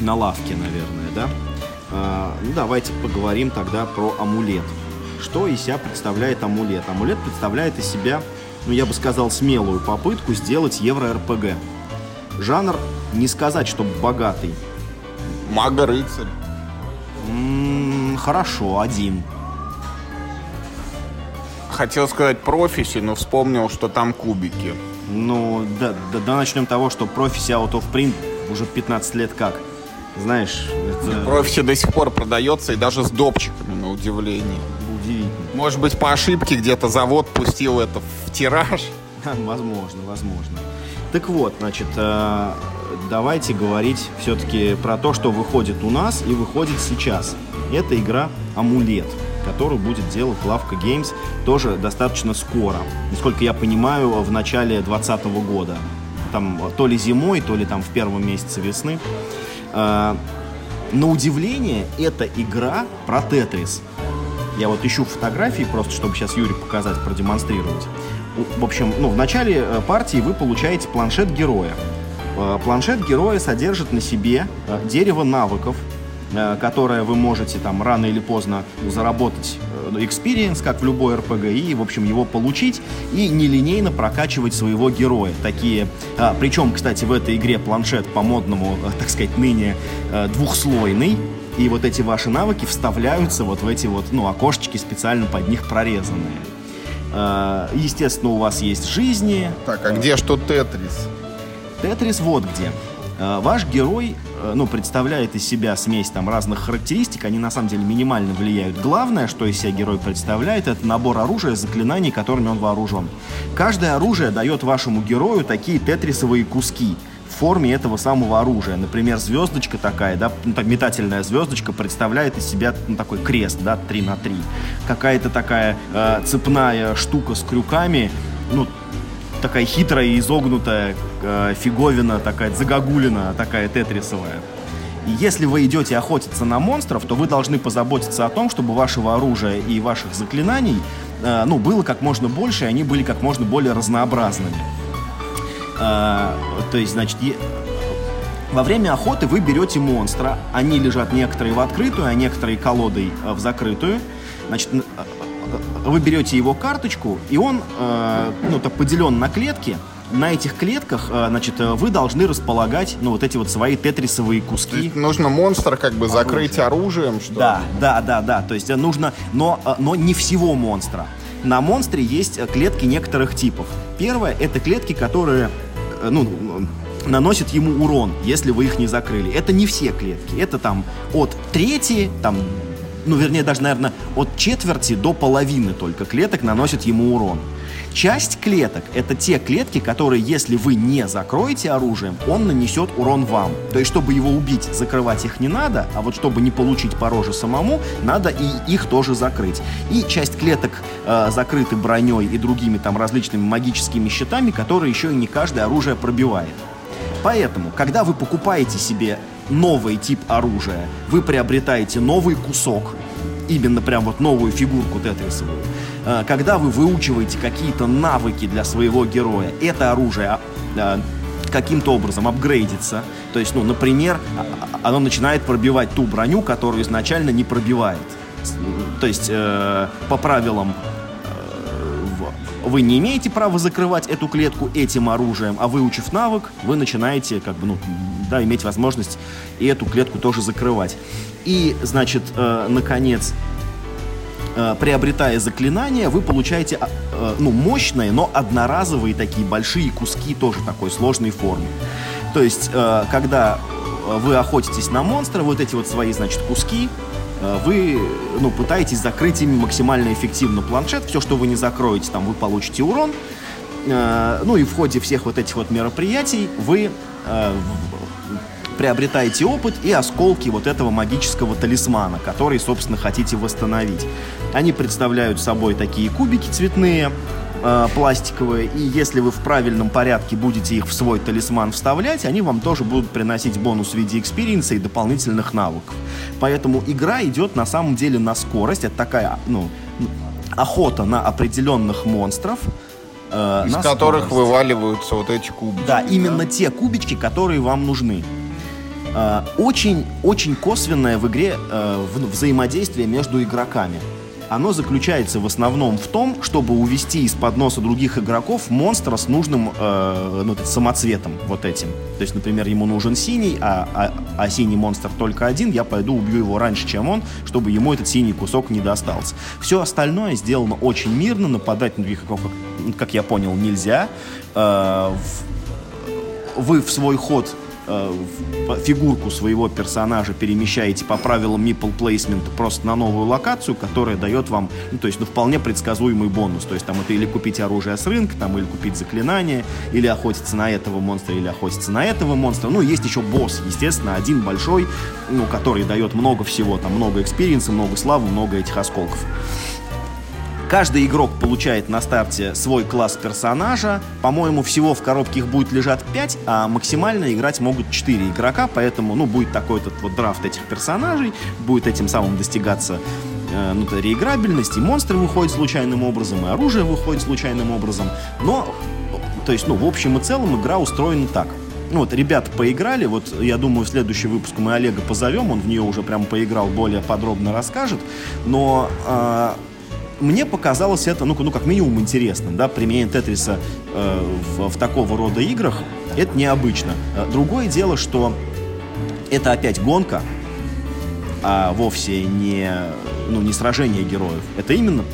на лавке, наверное, да? А, ну, давайте поговорим тогда про амулет. Что из себя представляет амулет? Амулет представляет из себя, ну, я бы сказал, смелую попытку сделать евро-РПГ. Жанр, не сказать, что богатый. Мага-рыцарь. М-м, хорошо, один. Хотел сказать профиси, но вспомнил, что там кубики. Ну, да, да, да начнем того, что профиси Out of Print уже 15 лет как. Знаешь, это... Профиси до сих пор продается и даже с допчиками, на удивление. Может быть, по ошибке где-то завод пустил это в тираж? [laughs] Возможно, возможно. Так вот, значит, э, давайте говорить все-таки про то, что выходит у нас и выходит сейчас. Это игра «Амулет», которую будет делать Лавка Games тоже достаточно скоро. Насколько я понимаю, в начале 2020 года. Там то ли зимой, то ли там в первом месяце весны. Э, на удивление, это игра про Тетрис. Я вот ищу фотографии просто, чтобы сейчас Юре показать, продемонстрировать. В общем, ну, в начале э, партии вы получаете планшет героя. Э, планшет героя содержит на себе дерево навыков, которое вы можете там рано или поздно заработать experience, как в любой RPG, и, в общем, его получить и нелинейно прокачивать своего героя. Такие, а, причем, кстати, в этой игре планшет по-модному, э, так сказать, ныне э, двухслойный, и вот эти ваши навыки вставляются вот в эти вот, ну, окошечки специально под них прорезанные. Э, естественно, у вас есть жизни. Так, а где что Тетрис? Тетрис вот где. Ваш герой Э, ну, представляет из себя смесь там разных характеристик, они на самом деле минимально влияют. Главное, что из себя герой представляет, это набор оружия, заклинаний, которыми он вооружен. Каждое оружие дает вашему герою такие тетрисовые куски форме этого самого оружия. Например, звездочка такая, да, ну, так, метательная звездочка представляет из себя ну, такой крест, да, 3 на 3. Какая-то такая э, цепная штука с крюками, ну, такая хитрая и изогнутая э, фиговина, такая загогулина, такая тетрисовая. И если вы идете охотиться на монстров, то вы должны позаботиться о том, чтобы вашего оружия и ваших заклинаний э, ну, было как можно больше, и они были как можно более разнообразными. Э, то есть, значит, е... во время охоты вы берете монстра, они лежат некоторые в открытую, а некоторые колодой э, в закрытую. Значит, вы берете его карточку, и он, э, ну, так поделен на клетки. На этих клетках, э, значит, э, вы должны располагать, ну, вот эти вот свои тетрисовые куски. нужно монстр как бы закрыть оружием, что Да, да, да, да. То есть э, нужно, но, но не всего монстра. На монстре есть э, клетки некоторых типов. Первое это клетки, которые, э, ну, наносят ему урон, если вы их не закрыли. Это не все клетки. Это там от трети, там ну, вернее, даже, наверное, от четверти до половины только клеток наносят ему урон. Часть клеток — это те клетки, которые, если вы не закроете оружием, он нанесет урон вам. То есть, чтобы его убить, закрывать их не надо, а вот чтобы не получить по роже самому, надо и их тоже закрыть. И часть клеток э, закрыты броней и другими там различными магическими щитами, которые еще и не каждое оружие пробивает. Поэтому, когда вы покупаете себе новый тип оружия, вы приобретаете новый кусок, именно прям вот новую фигурку тетрисовую. А, когда вы выучиваете какие-то навыки для своего героя, это оружие а, а, каким-то образом апгрейдится. То есть, ну, например, оно начинает пробивать ту броню, которую изначально не пробивает. То есть, э, по правилам вы не имеете права закрывать эту клетку этим оружием, а выучив навык, вы начинаете как бы, ну, да, иметь возможность и эту клетку тоже закрывать. И, значит, э, наконец, э, приобретая заклинания, вы получаете а, э, ну, мощные, но одноразовые такие большие куски тоже такой сложной формы. То есть, э, когда вы охотитесь на монстра, вот эти вот свои, значит, куски, вы ну, пытаетесь закрыть ими максимально эффективно планшет. Все, что вы не закроете, там вы получите урон. Ну и в ходе всех вот этих вот мероприятий вы приобретаете опыт и осколки вот этого магического талисмана, который, собственно, хотите восстановить. Они представляют собой такие кубики цветные, э, пластиковые, и если вы в правильном порядке будете их в свой талисман вставлять, они вам тоже будут приносить бонус в виде экспириенса и дополнительных навыков. Поэтому игра идет на самом деле на скорость. Это такая, ну, охота на определенных монстров, э, из которых скорость. вываливаются вот эти кубики. Да, именно те кубички, которые вам нужны. Очень-очень косвенное в игре взаимодействие между игроками оно заключается в основном в том, чтобы увести из-под носа других игроков монстра с нужным э, ну, самоцветом вот этим. То есть, например, ему нужен синий, а, а, а синий монстр только один, я пойду убью его раньше, чем он, чтобы ему этот синий кусок не достался. Все остальное сделано очень мирно, нападать на других игроков, как, я понял, нельзя. Э, в, вы в свой ход э, фигурку своего персонажа перемещаете по правилам Meeple Placement просто на новую локацию, которая дает вам, ну, то есть, ну, вполне предсказуемый бонус. То есть, там, это или купить оружие с рынка, там, или купить заклинание, или охотиться на этого монстра, или охотиться на этого монстра. Ну, есть еще босс, естественно, один большой, ну, который дает много всего, там, много экспириенса, много славы, много этих осколков. Каждый игрок получает на старте свой класс персонажа. По-моему, всего в коробке их будет лежать 5, а максимально играть могут 4 игрока, поэтому, ну, будет такой этот вот драфт этих персонажей, будет этим самым достигаться э, ну, реиграбельность, и монстры выходят случайным образом, и оружие выходит случайным образом. Но, то есть, ну, в общем и целом игра устроена так. Ну вот, ребята поиграли, вот я думаю, в следующий выпуск мы Олега позовем, он в нее уже прям поиграл, более подробно расскажет, но э, мне показалось это, ну, ну как минимум, интересным, да, применение Тетриса э, в, в такого рода играх, это необычно. Э, другое дело, что это опять гонка, а вовсе не, ну, не сражение героев. Это именно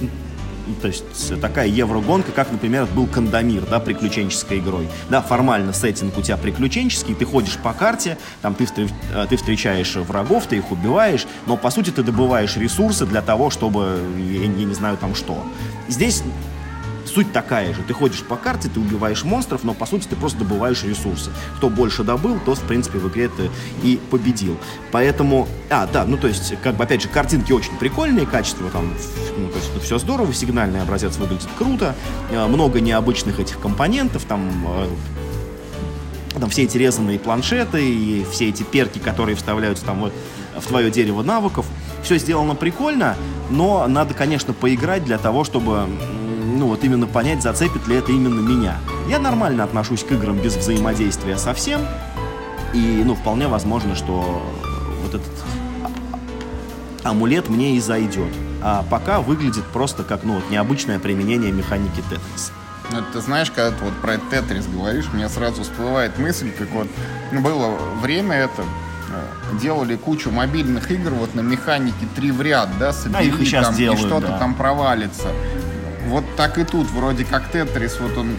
то есть такая еврогонка, как, например, был Кандамир, да, приключенческой игрой. Да, формально сеттинг у тебя приключенческий, ты ходишь по карте, там ты, э, ты встречаешь врагов, ты их убиваешь, но по сути ты добываешь ресурсы для того, чтобы, я, я не знаю там что. Здесь Суть такая же. Ты ходишь по карте, ты убиваешь монстров, но по сути ты просто добываешь ресурсы. Кто больше добыл, тот, в принципе, в игре ты и победил. Поэтому, а, да, ну то есть, как бы, опять же, картинки очень прикольные, качество там, ну то есть, все здорово, сигнальный образец выглядит круто, э, много необычных этих компонентов, там э, там все эти резанные планшеты и все эти перки, которые вставляются там вот в твое дерево навыков. Все сделано прикольно, но надо, конечно, поиграть для того, чтобы ну вот именно понять, зацепит ли это именно меня. Я нормально отношусь к играм без взаимодействия совсем, и, ну, вполне возможно, что вот этот амулет мне и зайдет. А пока выглядит просто как, ну, вот необычное применение механики Тетрис. Ну, ты знаешь, когда ты вот про Тетрис говоришь, мне сразу всплывает мысль, как вот было время это, э, делали кучу мобильных игр вот на механике три в ряд, да, собери, а их и, сейчас там, делают, и что-то да. там провалится вот так и тут, вроде как Тетрис, вот он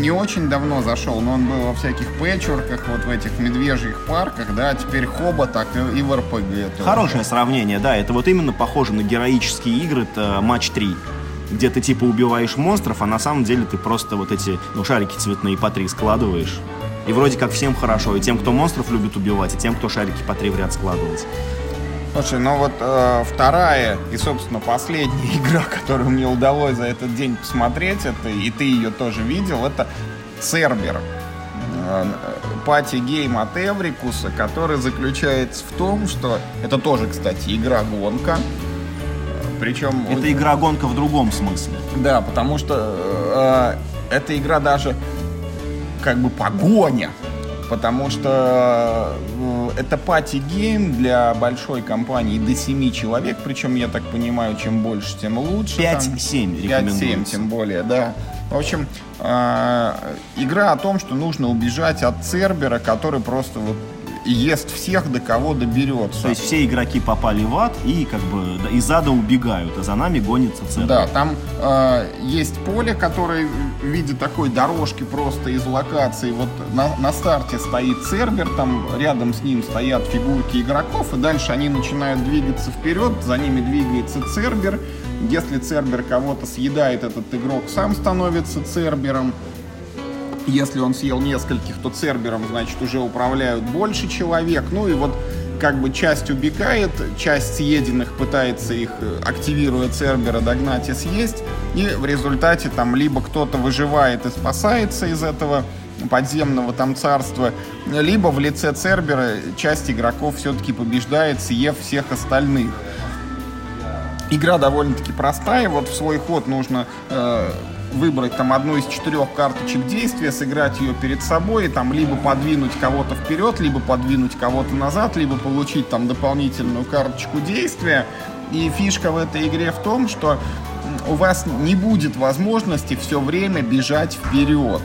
не очень давно зашел, но он был во всяких пэтчворках, вот в этих медвежьих парках, да, теперь хоба так и, и в РПГ. Хорошее сравнение, да, это вот именно похоже на героические игры, это матч 3 где ты типа убиваешь монстров, а на самом деле ты просто вот эти ну, шарики цветные по три складываешь. И вроде как всем хорошо, и тем, кто монстров любит убивать, и тем, кто шарики по три в ряд складывать. Слушай, ну вот э, вторая и, собственно, последняя [laughs] игра, которую мне удалось за этот день посмотреть, это, и ты ее тоже видел, это Цербер. Party game от Эврикуса, который заключается в том, что это тоже, кстати, игра-гонка. Причем... Это игра-гонка в другом смысле. Да, потому что э, эта игра даже как бы погоня потому что э, это party game для большой компании до 7 человек, причем, я так понимаю, чем больше, тем лучше. 5-7 5-7, тем более, да. В общем, э, игра о том, что нужно убежать от Цербера, который просто вот ест всех, до кого доберется. То есть все игроки попали в ад и как бы из ада убегают, а за нами гонится цель. Да, там э, есть поле, которое в виде такой дорожки просто из локации. Вот на, на старте стоит Цербер, там рядом с ним стоят фигурки игроков, и дальше они начинают двигаться вперед, за ними двигается Цербер. Если Цербер кого-то съедает, этот игрок сам становится Цербером. Если он съел нескольких, то Цербером, значит, уже управляют больше человек. Ну и вот как бы часть убегает, часть съеденных пытается их, э, активируя Цербера, догнать и съесть. И в результате там либо кто-то выживает и спасается из этого подземного там царства, либо в лице Цербера часть игроков все-таки побеждает, съев всех остальных. Игра довольно-таки простая, вот в свой ход нужно э, выбрать там одну из четырех карточек действия, сыграть ее перед собой, там либо подвинуть кого-то вперед, либо подвинуть кого-то назад, либо получить там дополнительную карточку действия. И фишка в этой игре в том, что у вас не будет возможности все время бежать вперед.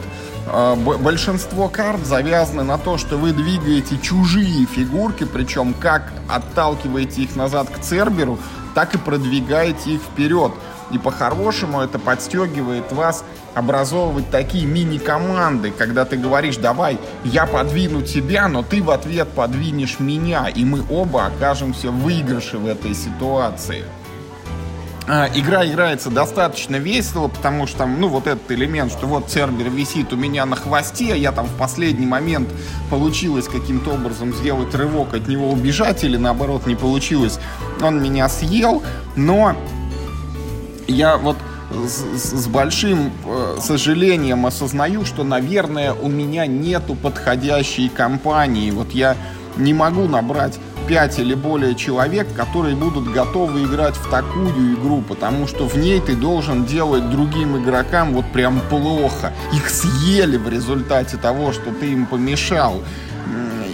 А, большинство карт завязаны на то, что вы двигаете чужие фигурки, причем как отталкиваете их назад к Церберу, так и продвигаете их вперед. И по-хорошему это подстегивает вас образовывать такие мини-команды, когда ты говоришь, давай, я подвину тебя, но ты в ответ подвинешь меня, и мы оба окажемся в выигрыше в этой ситуации. А, игра играется достаточно весело, потому что ну, вот этот элемент, что вот Цербер висит у меня на хвосте, я там в последний момент получилось каким-то образом сделать рывок, от него убежать, или наоборот не получилось, он меня съел, но я вот с, с большим э, сожалением осознаю, что, наверное, у меня нету подходящей компании. Вот я не могу набрать 5 или более человек, которые будут готовы играть в такую игру, потому что в ней ты должен делать другим игрокам вот прям плохо. Их съели в результате того, что ты им помешал.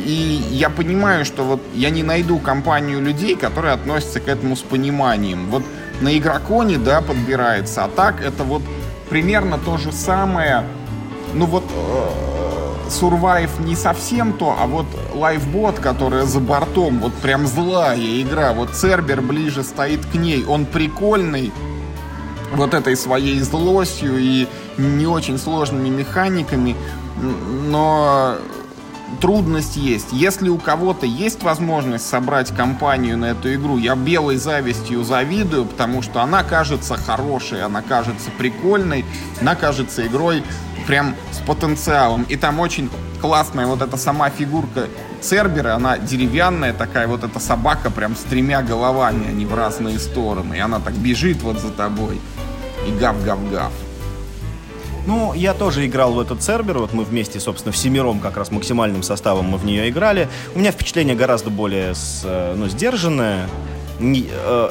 И я понимаю, что вот я не найду компанию людей, которые относятся к этому с пониманием. Вот на игроконе, да, подбирается, а так это вот примерно то же самое. Ну вот э, Survive не совсем то, а вот Lifebot, которая за бортом, вот прям злая игра. Вот Цербер ближе стоит к ней. Он прикольный, вот этой своей злостью и не очень сложными механиками, но трудность есть. Если у кого-то есть возможность собрать компанию на эту игру, я белой завистью завидую, потому что она кажется хорошей, она кажется прикольной, она кажется игрой прям с потенциалом. И там очень классная вот эта сама фигурка Цербера, она деревянная такая, вот эта собака прям с тремя головами, они в разные стороны. И она так бежит вот за тобой. И гав-гав-гав. Ну, я тоже играл в этот Цербер, вот мы вместе, собственно, в семером как раз максимальным составом мы в нее играли. У меня впечатление гораздо более э, ну, сдержанное. Не, э,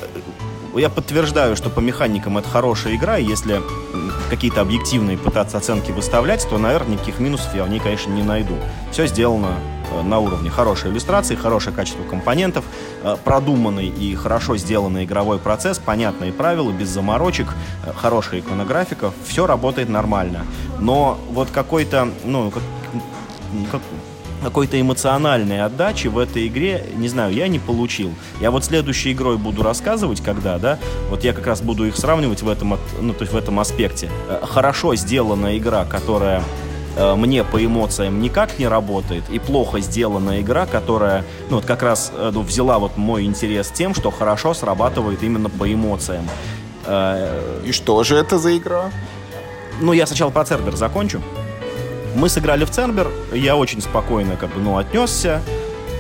я подтверждаю, что по механикам это хорошая игра, если какие-то объективные пытаться оценки выставлять, то, наверное, никаких минусов я в ней, конечно, не найду. Все сделано на уровне хорошей иллюстрации, хорошее качество компонентов, э, продуманный и хорошо сделанный игровой процесс, понятные правила, без заморочек, э, хорошая иконографика, все работает нормально. Но вот какой-то, ну, как, как, какой-то эмоциональной отдачи в этой игре, не знаю, я не получил. Я вот следующей игрой буду рассказывать, когда, да, вот я как раз буду их сравнивать в этом, ну, то есть в этом аспекте. Э, хорошо сделанная игра, которая э, мне по эмоциям никак не работает, и плохо сделанная игра, которая, ну, вот как раз э, ну, взяла вот мой интерес тем, что хорошо срабатывает именно по эмоциям. И что же это за игра? Ну, я сначала про Цербер закончу. Мы сыграли в Цербер, я очень спокойно как бы, ну, отнесся.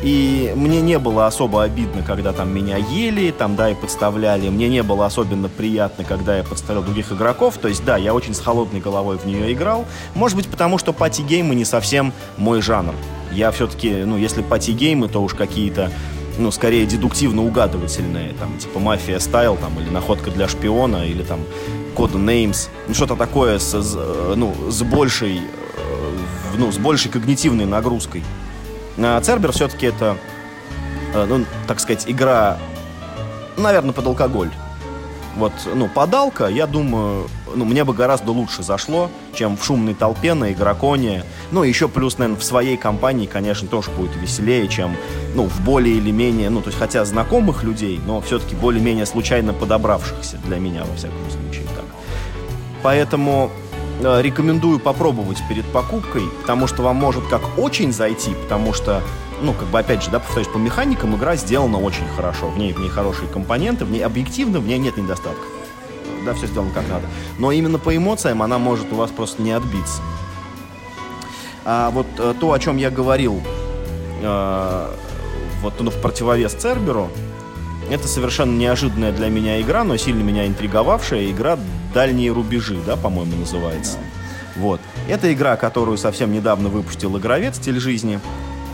И мне не было особо обидно, когда там меня ели, там, да, и подставляли. Мне не было особенно приятно, когда я подставлял других игроков. То есть, да, я очень с холодной головой в нее играл. Может быть, потому что пати-геймы не совсем мой жанр. Я все-таки, ну, если пати-геймы, то уж какие-то ну, скорее дедуктивно угадывательные, там, типа «Мафия Стайл», там, или «Находка для шпиона», или там «Кода Names», ну, что-то такое с, ну, с большей ну, с большей когнитивной нагрузкой. А Цербер все-таки это, э, ну, так сказать, игра, наверное, под алкоголь. Вот, ну, подалка, я думаю, ну, мне бы гораздо лучше зашло, чем в шумной толпе на игроконе. Ну, еще плюс, наверное, в своей компании, конечно, тоже будет веселее, чем, ну, в более или менее, ну, то есть, хотя знакомых людей, но все-таки более-менее случайно подобравшихся для меня, во всяком случае, так. Поэтому рекомендую попробовать перед покупкой, потому что вам может как очень зайти, потому что, ну, как бы, опять же, да, повторюсь, по механикам игра сделана очень хорошо. В ней, в ней хорошие компоненты, в ней объективно, в ней нет недостатков. Да, все сделано как надо. Но именно по эмоциям она может у вас просто не отбиться. А вот э, то, о чем я говорил, э, вот ну, в противовес Церберу, это совершенно неожиданная для меня игра, но сильно меня интриговавшая игра «Дальние рубежи», да, по-моему, называется. Вот. Это игра, которую совсем недавно выпустил игровец «Стиль жизни».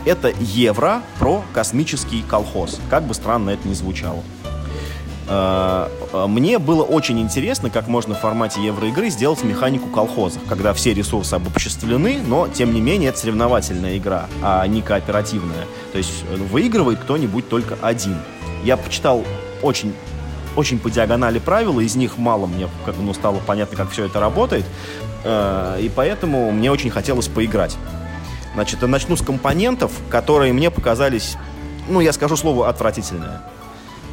Это евро про космический колхоз. Как бы странно это ни звучало. Э, э, мне было очень интересно, как можно в формате евроигры сделать механику колхозов, когда все ресурсы обобществлены, но, тем не менее, это соревновательная игра, а не кооперативная. То есть э, выигрывает кто-нибудь только один. Я почитал очень очень по диагонали правила, из них мало мне как бы, ну, стало понятно, как все это работает, и поэтому мне очень хотелось поиграть. Значит, я начну с компонентов, которые мне показались, ну, я скажу слово отвратительное.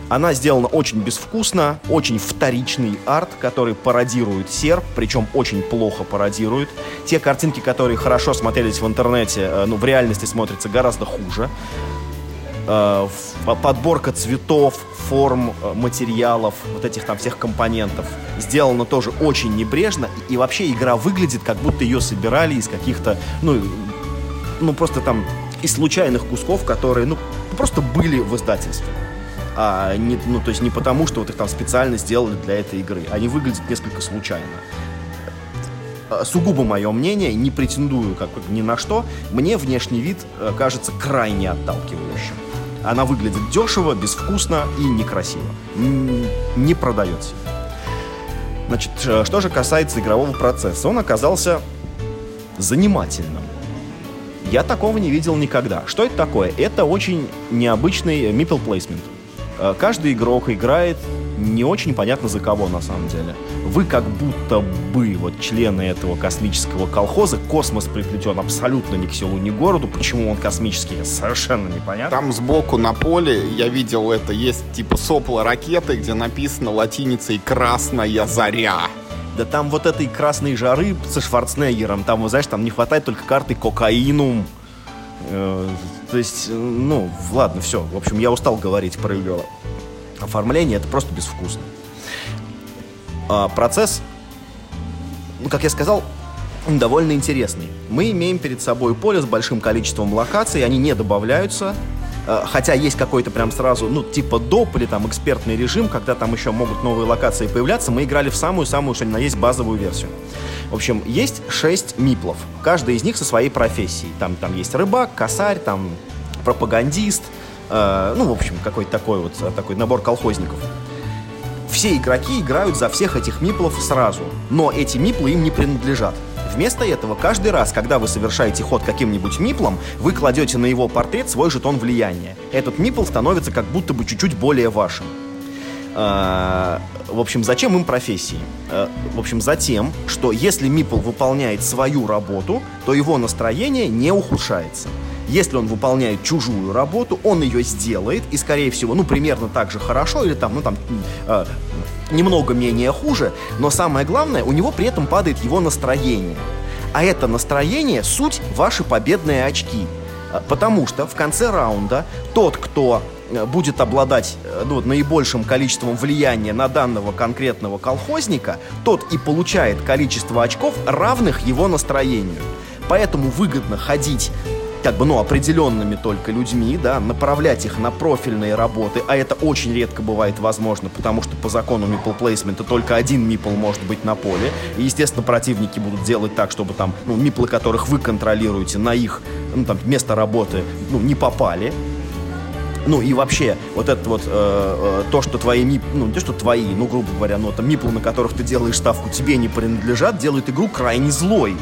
Она сделана очень безвкусно, очень вторичный арт, который пародирует серп, причем очень плохо пародирует. Те картинки, которые хорошо смотрелись в интернете, э, ну, в реальности смотрятся гораздо хуже. Э, подборка цветов, форм, э, материалов, вот этих там всех компонентов сделана тоже очень небрежно. И вообще игра выглядит, как будто ее собирали из каких-то, ну, ну просто там из случайных кусков, которые, ну, просто были в издательстве а не, ну, то есть не потому, что вот их там специально сделали для этой игры. Они выглядят несколько случайно. А, сугубо мое мнение, не претендую как ни на что, мне внешний вид э, кажется крайне отталкивающим. Она выглядит дешево, безвкусно и некрасиво. Не продается. Значит, э, что же касается игрового процесса, он оказался занимательным. Я такого не видел никогда. Что это такое? Это очень необычный meeple placement. Э, каждый игрок играет не очень понятно за кого на самом деле. Вы как будто бы вот члены этого космического колхоза, космос приплетен абсолютно ни к селу, ни к городу. Почему он космический, совершенно непонятно. Там сбоку на поле, я видел это, есть типа сопла ракеты, где написано латиницей «Красная заря». Да там вот этой красной жары со Шварценеггером, там, знаешь, там не хватает только карты кокаинум. Э, то есть, ну, ладно, все. В общем, я устал говорить про ее оформление, это просто безвкусно. А процесс, ну, как я сказал, довольно интересный. Мы имеем перед собой поле с большим количеством локаций, они не добавляются, Э, хотя есть какой-то прям сразу, ну, типа доп или там экспертный режим, когда там еще могут новые локации появляться, мы играли в самую-самую, что ни на есть, базовую версию. В общем, есть шесть миплов, каждый из них со своей профессией. Там, там есть рыбак, косарь, там пропагандист, ну, в общем, какой-то такой вот э, такой набор колхозников. Все игроки играют за всех этих миплов сразу, но эти миплы им не принадлежат. Вместо этого, каждый раз, когда вы совершаете ход каким-нибудь миплом, вы кладете на его портрет свой жетон влияния. Этот мипл становится как будто бы чуть-чуть более вашим. А, в общем, зачем им профессии? А, в общем, за тем, что если мипл выполняет свою работу, то его настроение не ухудшается. Если он выполняет чужую работу, он ее сделает, и, скорее всего, ну, примерно так же хорошо, или там, ну, там, э, немного менее хуже, но самое главное, у него при этом падает его настроение. А это настроение — суть ваши победные очки. А, потому что в конце раунда тот, кто э, будет обладать э, ну, наибольшим количеством влияния на данного конкретного колхозника, тот и получает количество очков, равных его настроению. Поэтому выгодно ходить как бы, ну, определенными только людьми, да, направлять их на профильные работы, а это очень редко бывает возможно, потому что по закону мипл плейсмента только один мипл может быть на поле, и, естественно, противники будут делать так, чтобы там, ну, миплы, которых вы контролируете, на их, ну, там, место работы, ну, не попали, ну и вообще, вот это вот, э, э, то, что твои мип, ну не то, что твои, ну грубо говоря, но это миплы, на которых ты делаешь ставку, тебе не принадлежат, делает игру крайне злой.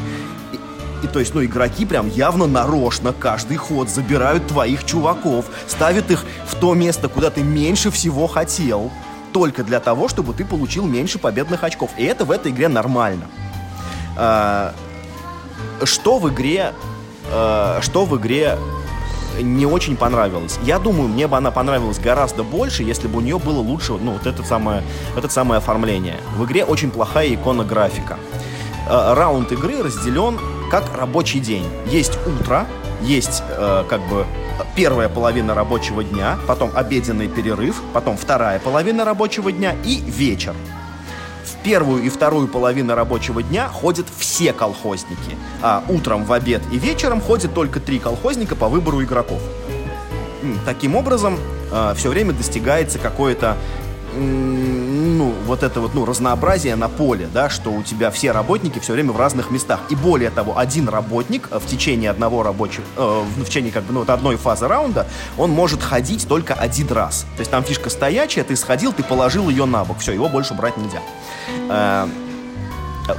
И то есть, ну, игроки прям явно нарочно каждый ход забирают твоих чуваков, ставят их в то место, куда ты меньше всего хотел, только для того, чтобы ты получил меньше победных очков. И это в этой игре нормально. А, что в игре... А, что в игре не очень понравилось. Я думаю, мне бы она понравилась гораздо больше, если бы у нее было лучше, ну, вот это самое, это самое оформление. В игре очень плохая икона графика. А, раунд игры разделен как рабочий день. Есть утро, есть э, как бы первая половина рабочего дня, потом обеденный перерыв, потом вторая половина рабочего дня и вечер. В первую и вторую половину рабочего дня ходят все колхозники, а утром, в обед и вечером ходят только три колхозника по выбору игроков. Таким образом, э, все время достигается какое-то ну, вот это вот, ну, разнообразие на поле, да, что у тебя все работники все время в разных местах. И более того, один работник в течение одного рабочего, э, в течение, как бы, ну, вот одной фазы раунда, он может ходить только один раз. То есть там фишка стоячая, ты сходил, ты положил ее на бок. Все, его больше брать нельзя. Э,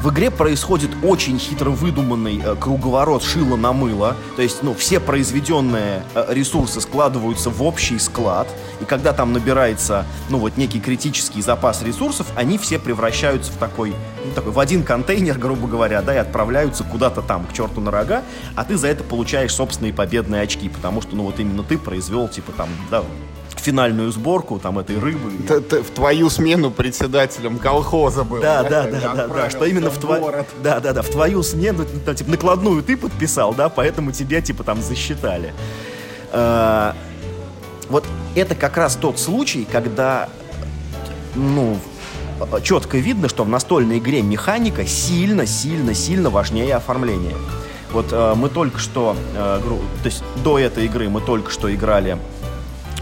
в игре происходит очень хитро выдуманный э, круговорот шила на мыло. То есть, ну, все произведенные э, ресурсы складываются в общий склад. И когда там набирается, ну, вот некий критический запас ресурсов, они все превращаются в такой, ну, такой, в один контейнер, [laughs] грубо говоря, да, и отправляются куда-то там, к черту на рога. А ты за это получаешь собственные победные очки, потому что, ну, вот именно ты произвел, типа, там, да, финальную сборку там этой рыбы. Ты, ты в твою смену председателем колхоза был. Да, да, да, да, да, что именно в твою, да, да, да, в твою смену, там, типа, накладную ты подписал, да, поэтому тебя, типа, там засчитали. А, вот это как раз тот случай, когда, ну, четко видно, что в настольной игре механика сильно, сильно, сильно важнее оформления. Вот э, мы только что, э, то есть до этой игры мы только что играли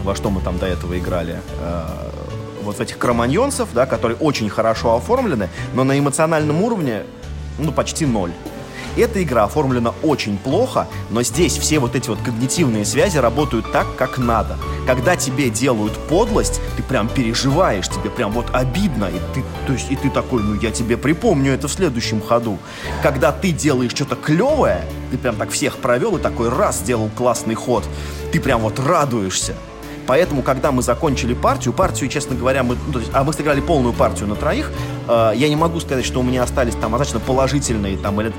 во что мы там до этого играли, э, вот этих кроманьонцев, да, которые очень хорошо оформлены, но на эмоциональном уровне, ну, почти ноль. Эта игра оформлена очень плохо, но здесь все вот эти вот когнитивные связи работают так, как надо. Когда тебе делают подлость, ты прям переживаешь, тебе прям вот обидно, и ты, то есть, и ты такой, ну я тебе припомню это в следующем ходу. Когда ты делаешь что-то клевое, ты прям так всех провел и такой раз сделал классный ход, ты прям вот радуешься. Поэтому, когда мы закончили партию, партию, честно говоря, мы, ну, есть, а мы сыграли полную партию на троих, э, я не могу сказать, что у меня остались там однозначно положительные там, или,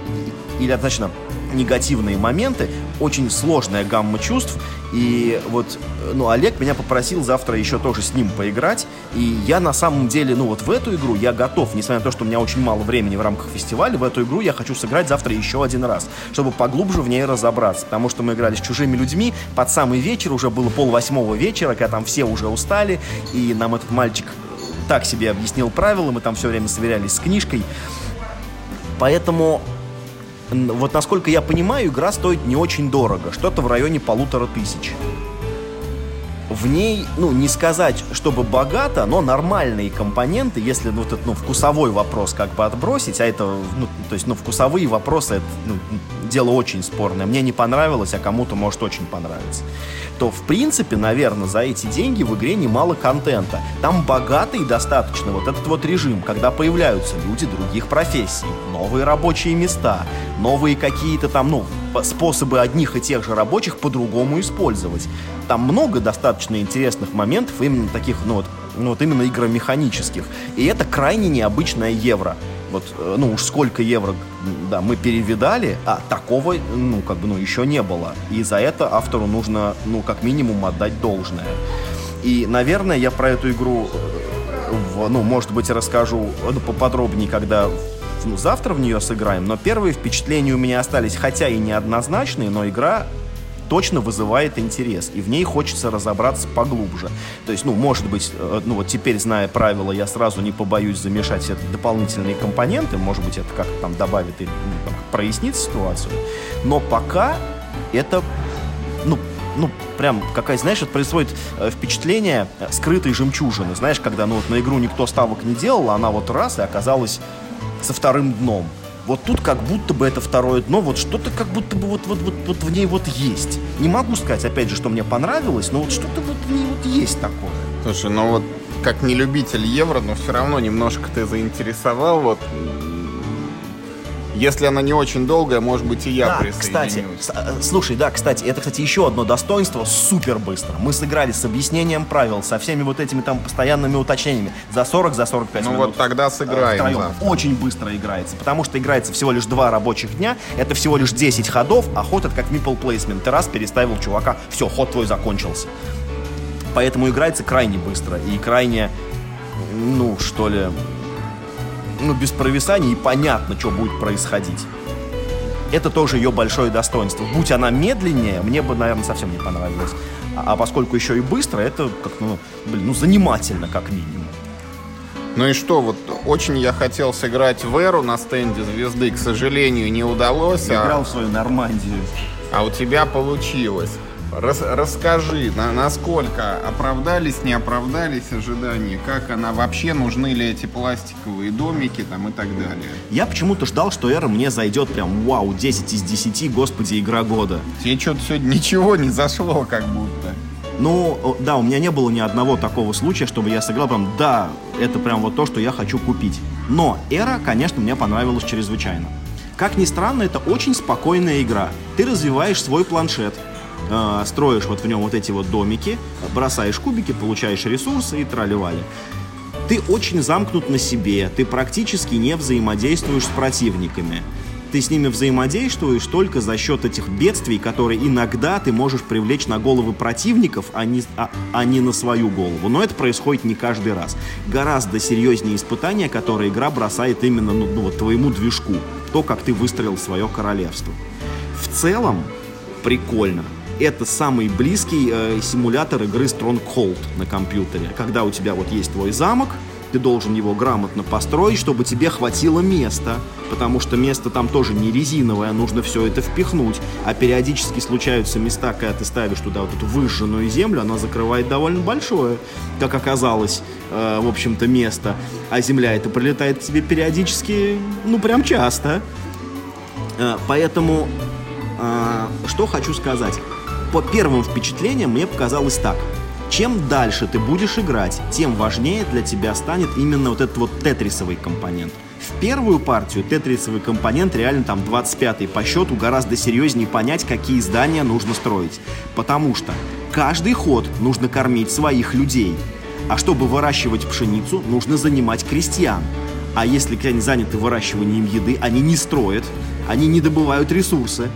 или однозначно негативные моменты, очень сложная гамма чувств, и вот, ну, Олег меня попросил завтра еще тоже с ним поиграть, и я на самом деле, ну, вот в эту игру я готов, несмотря на то, что у меня очень мало времени в рамках фестиваля, в эту игру я хочу сыграть завтра еще один раз, чтобы поглубже в ней разобраться, потому что мы играли с чужими людьми, под самый вечер, уже было пол восьмого вечера, когда там все уже устали, и нам этот мальчик так себе объяснил правила, мы там все время сверялись с книжкой, поэтому вот насколько я понимаю, игра стоит не очень дорого, что-то в районе полутора тысяч. В ней, ну, не сказать, чтобы богато, но нормальные компоненты, если ну, вот этот, ну, вкусовой вопрос как бы отбросить, а это, ну, то есть, ну, вкусовые вопросы, это, ну, дело очень спорное. Мне не понравилось, а кому-то может очень понравиться то в принципе, наверное, за эти деньги в игре немало контента. Там богатый достаточно вот этот вот режим, когда появляются люди других профессий, новые рабочие места, новые какие-то там, ну, способы одних и тех же рабочих по-другому использовать. Там много достаточно интересных моментов, именно таких, ну вот, ну вот именно игромеханических. И это крайне необычное евро. Вот, э, ну уж сколько евро, да, мы перевидали, а такого, ну, как бы, ну, еще не было. И за это автору нужно, ну, как минимум отдать должное. И, наверное, я про эту игру, в, ну, может быть, расскажу ну, поподробнее, когда ну, завтра в нее сыграем, но первые впечатления у меня остались, хотя и неоднозначные, но игра точно вызывает интерес, и в ней хочется разобраться поглубже. То есть, ну, может быть, э, ну вот теперь, зная правила, я сразу не побоюсь замешать это дополнительные компоненты, может быть, это как-то там добавит или ну, прояснит ситуацию, но пока это, ну, прям, какая, знаешь, это происходит э, впечатление скрытой жемчужины. Знаешь, когда, ну, вот на игру никто ставок не делал, а она вот раз и оказалась со вторым дном. Вот тут как будто бы это второе дно, вот что-то как будто бы вот, вот, вот, вот в ней вот есть. Не могу сказать, опять же, что мне понравилось, но вот что-то вот в ней вот есть такое. Слушай, ну вот как не любитель евро, но все равно немножко ты заинтересовал. Вот если она не очень долгая, может быть, и я да, кстати, э, слушай, да, кстати, это, кстати, еще одно достоинство, супер быстро. Мы сыграли с объяснением правил, со всеми вот этими там постоянными уточнениями за 40, за 45 ну, минут. Ну вот тогда сыграем втроем. Очень быстро играется, потому что играется всего лишь два рабочих дня, это всего лишь 10 ходов, а ход это как мипл плейсмент. Ты раз переставил чувака, все, ход твой закончился. Поэтому играется крайне быстро и крайне, ну, что ли, ну, без провисаний и понятно, что будет происходить. Это тоже ее большое достоинство. Будь она медленнее, мне бы, наверное, совсем не понравилось. А, а поскольку еще и быстро, это как, ну, блин, ну, занимательно, как минимум. Ну и что, вот очень я хотел сыграть в Эру на стенде звезды, к сожалению, не удалось. Я а... играл в свою Нормандию. А у тебя получилось. Рас, расскажи, на, насколько оправдались, не оправдались ожидания, как она вообще, нужны ли эти пластиковые домики там и так далее. Я почему-то ждал, что Эра мне зайдет прям вау, 10 из 10, господи, игра года. Тебе что-то сегодня ничего не зашло как будто. Ну, да, у меня не было ни одного такого случая, чтобы я сыграл прям, да, это прям вот то, что я хочу купить. Но Эра, конечно, мне понравилась чрезвычайно. Как ни странно, это очень спокойная игра. Ты развиваешь свой планшет, э, строишь вот в нем вот эти вот домики, бросаешь кубики, получаешь ресурсы и тролливали. Ты очень замкнут на себе, ты практически не взаимодействуешь с противниками ты с ними взаимодействуешь только за счет этих бедствий, которые иногда ты можешь привлечь на головы противников, а не, а, а не на свою голову. Но это происходит не каждый раз. Гораздо серьезнее испытания, которые игра бросает именно ну, ну, вот, твоему движку. То, как ты выстроил свое королевство. В целом, прикольно. Это самый близкий э, симулятор игры Stronghold на компьютере. Когда у тебя вот есть твой замок, ты должен его грамотно построить, чтобы тебе хватило места, потому что место там тоже не резиновое, нужно все это впихнуть, а периодически случаются места, когда ты ставишь туда вот эту выжженную землю, она закрывает довольно большое, как оказалось, э, в общем-то, место, а земля это прилетает к тебе периодически, ну, прям часто. Э, поэтому, э, что хочу сказать, по первым впечатлениям мне показалось так – чем дальше ты будешь играть, тем важнее для тебя станет именно вот этот вот тетрисовый компонент. В первую партию тетрисовый компонент реально там 25-й по счету гораздо серьезнее понять, какие здания нужно строить. Потому что каждый ход нужно кормить своих людей. А чтобы выращивать пшеницу, нужно занимать крестьян. А если они заняты выращиванием еды, они не строят, они не добывают ресурсы.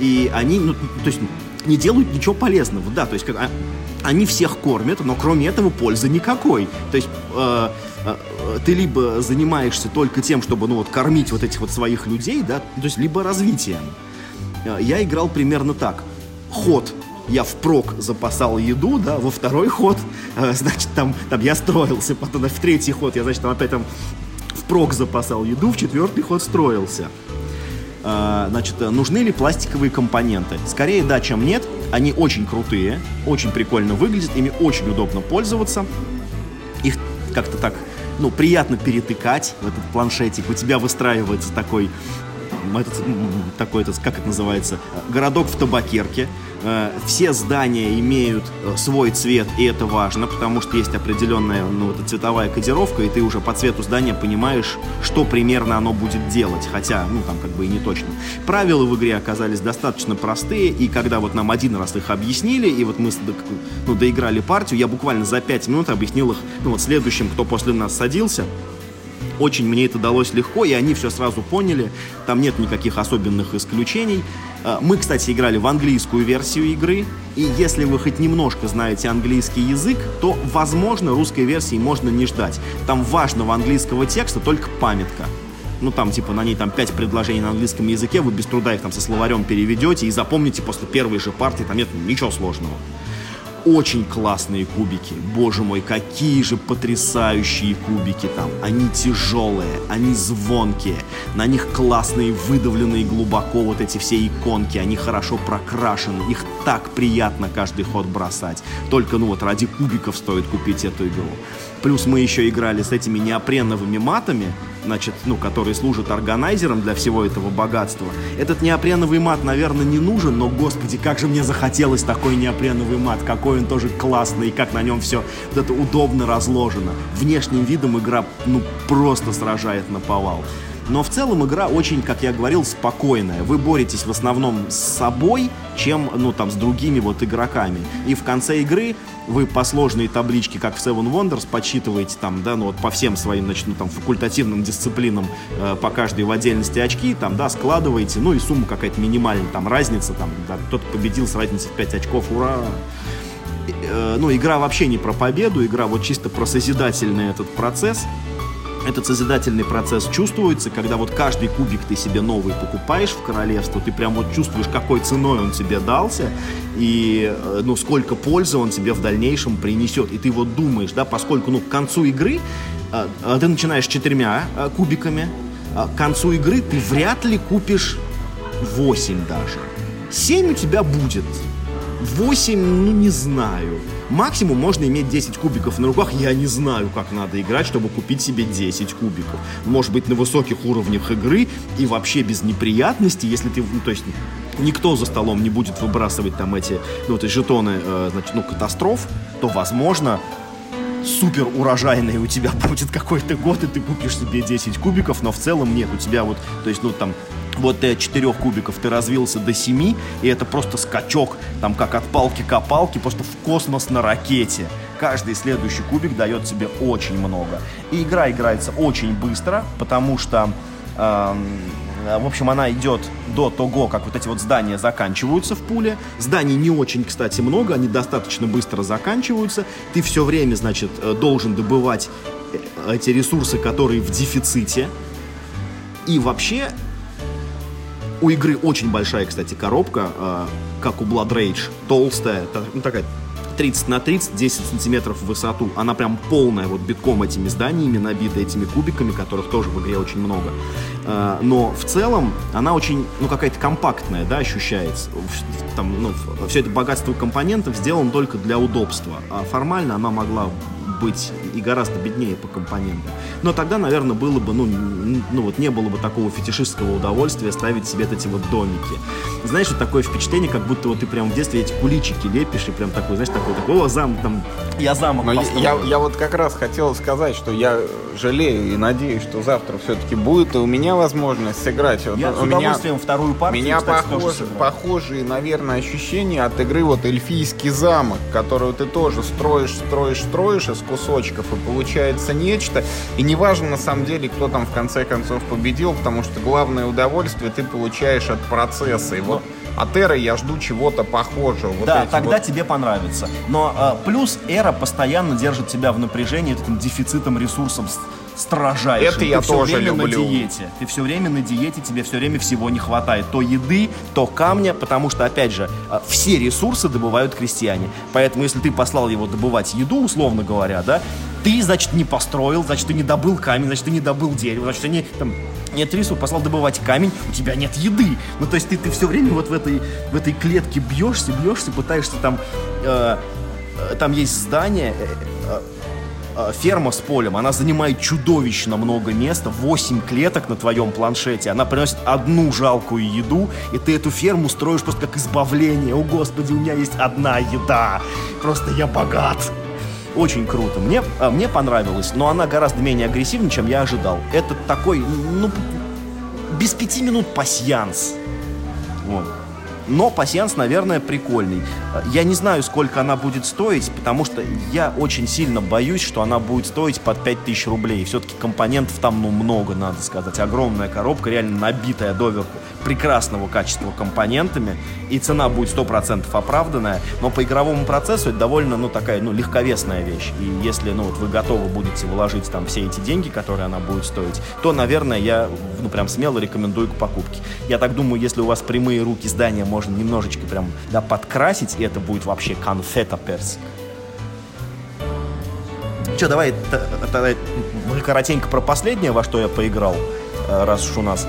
И они, ну, то есть, не делают ничего полезного. Да, то есть, как, а, они всех кормят, но кроме этого пользы никакой. То есть э, э, ты либо занимаешься только тем, чтобы ну вот кормить вот этих вот своих людей, да, то есть либо развитием. Э, я играл примерно так. Ход я впрок запасал еду, да, во второй ход, э, значит, там, там я строился, потом в третий ход я, значит, там опять там впрок запасал еду, в четвертый ход строился. Э, значит, нужны ли пластиковые компоненты? Скорее да, чем нет. Они очень крутые, очень прикольно выглядят, ими очень удобно пользоваться. Их как-то так, ну, приятно перетыкать в этот планшетик. У тебя выстраивается такой этот, такой, этот, как это называется, городок в табакерке. Э, все здания имеют э, свой цвет, и это важно, потому что есть определенная ну, вот, цветовая кодировка, и ты уже по цвету здания понимаешь, что примерно оно будет делать, хотя, ну, там как бы и не точно. Правила в игре оказались достаточно простые, и когда вот нам один раз их объяснили, и вот мы ну, доиграли партию, я буквально за пять минут объяснил их, ну, вот следующим, кто после нас садился, очень мне это далось легко, и они все сразу поняли. Там нет никаких особенных исключений. А, мы, кстати, играли в английскую версию игры, и если вы хоть немножко знаете английский язык, то, возможно, русской версии можно не ждать. Там важного английского текста только памятка. Ну, там, типа, на ней там пять предложений на английском языке, вы без труда их там со словарем переведете и запомните после первой же партии, там нет ничего сложного очень классные кубики. Боже мой, какие же потрясающие кубики там. Они тяжелые, они звонкие. На них классные, выдавленные глубоко вот эти все иконки. Они хорошо прокрашены. Их так приятно каждый ход бросать. Только, ну вот, ради кубиков стоит купить эту игру. Плюс мы еще играли с этими неопреновыми матами, значит, ну, которые служат органайзером для всего этого богатства. Этот неопреновый мат, наверное, не нужен, но, господи, как же мне захотелось такой неопреновый мат, какой он тоже классный, и как на нем все вот это удобно разложено. Внешним видом игра, ну, просто сражает на повал. Но в целом игра очень, как я говорил, спокойная. Вы боретесь в основном с собой, чем, ну, там, с другими вот игроками. И в конце игры вы по сложной табличке, как в Seven Wonders, подсчитываете там, да, ну вот по всем своим, значит, ну, там, факультативным дисциплинам э, по каждой в отдельности очки, там, да, складываете, ну и сумма какая-то минимальная, там, разница, там, да, кто-то победил с разницей в 5 очков, ура! Э, ну, игра вообще не про победу, игра вот чисто про созидательный этот процесс, этот созидательный процесс чувствуется, когда вот каждый кубик ты себе новый покупаешь в королевство, ты прям вот чувствуешь, какой ценой он тебе дался, и э, ну сколько пользы он тебе в дальнейшем принесет. И ты вот думаешь, да, поскольку ну к концу игры э, э, ты начинаешь четырьмя кубиками, к концу игры ты вряд ли купишь 8 даже. 7 у тебя будет. 8, ну не знаю. Максимум можно иметь 10 кубиков на руках. Я не знаю, как надо играть, чтобы купить себе 10 кубиков. Может быть, на высоких уровнях игры и вообще без неприятностей, если ты, ну, то есть никто за столом не будет выбрасывать там эти, ну, вот эти жетоны, э, значит, ну, катастроф, то, возможно, супер урожайный у тебя [laughs] будет какой-то год, и ты купишь себе 10 кубиков, но в целом нет, у тебя вот, то есть, ну, там, вот ты от 4 кубиков ты развился до 7, и это просто скачок, там, как от палки к палке, просто в космос на ракете. Каждый следующий кубик дает тебе очень много. И игра играется очень быстро, потому что эм, в общем, она идет до того, как вот эти вот здания заканчиваются в пуле. Зданий не очень, кстати, много, они достаточно быстро заканчиваются. Ты все время, значит, э, должен добывать э, эти ресурсы, которые в дефиците. И вообще, у игры очень большая, кстати, коробка, как у Blood Rage, толстая, ну, такая 30 на 30, 10 сантиметров в высоту. Она прям полная, вот битком этими зданиями, набита этими кубиками, которых тоже в игре очень много. А, но в целом она очень, ну, какая-то компактная, да, ощущается. Там, ну, все это богатство компонентов сделано только для удобства. А формально она могла быть и гораздо беднее по компонентам. Но тогда, наверное, было бы, ну, ну вот не было бы такого фетишистского удовольствия ставить себе эти вот домики. Знаешь, вот такое впечатление, как будто вот ты прям в детстве эти куличики лепишь и прям такой, знаешь, такой, такой, о, зам, там, я замок Но я, я вот как раз хотел сказать, что я жалею и надеюсь, что завтра все-таки будет и у меня возможность сыграть. Я вот, с удовольствием меня, вторую партию, меня кстати, похож, похожие, наверное, ощущения от игры вот эльфийский замок, которую ты тоже строишь, строишь, строишь из кусочков, и получается нечто. И неважно, на самом деле, кто там в конце концов победил, потому что главное удовольствие ты получаешь от процесса. И вот от Эры я жду чего-то похожего. Вот да, тогда вот... тебе понравится. Но э, плюс Эра постоянно держит тебя в напряжении этим дефицитом ресурсов строжайшим. Это я ты тоже все время люблю. на диете. Ты все время на диете, тебе все время всего не хватает. То еды, то камня, потому что, опять же, э, все ресурсы добывают крестьяне. Поэтому, если ты послал его добывать еду, условно говоря, да, ты, значит, не построил, значит, ты не добыл камень, значит, ты не добыл дерево, значит, они там нет рису, послал добывать камень, у тебя нет еды. Ну, то есть ты, ты все время вот в этой, в этой клетке бьешься, бьешься, пытаешься там... Э, э там есть здание, э, э, э, ферма с полем, она занимает чудовищно много места, 8 клеток на твоем планшете, она приносит одну жалкую еду, и ты эту ферму строишь просто как избавление. О, Господи, у меня есть одна еда, просто я богат. Очень круто. Мне, а, мне понравилось, но она гораздо менее агрессивна, чем я ожидал. Это такой, ну, без пяти минут пасьянс. Вот. Но пассианс, наверное, прикольный. Я не знаю, сколько она будет стоить, потому что я очень сильно боюсь, что она будет стоить под 5000 рублей. Все-таки компонентов там, ну, много, надо сказать. Огромная коробка, реально набитая доверху прекрасного качества компонентами, и цена будет 100% оправданная, но по игровому процессу это довольно, ну, такая, ну, легковесная вещь. И если, ну, вот вы готовы будете вложить там все эти деньги, которые она будет стоить, то, наверное, я, ну, прям смело рекомендую к покупке. Я так думаю, если у вас прямые руки здания можно немножечко прям, да, подкрасить, и это будет вообще конфета персик. Че, давай тогда коротенько про последнее, во что я поиграл, раз уж у нас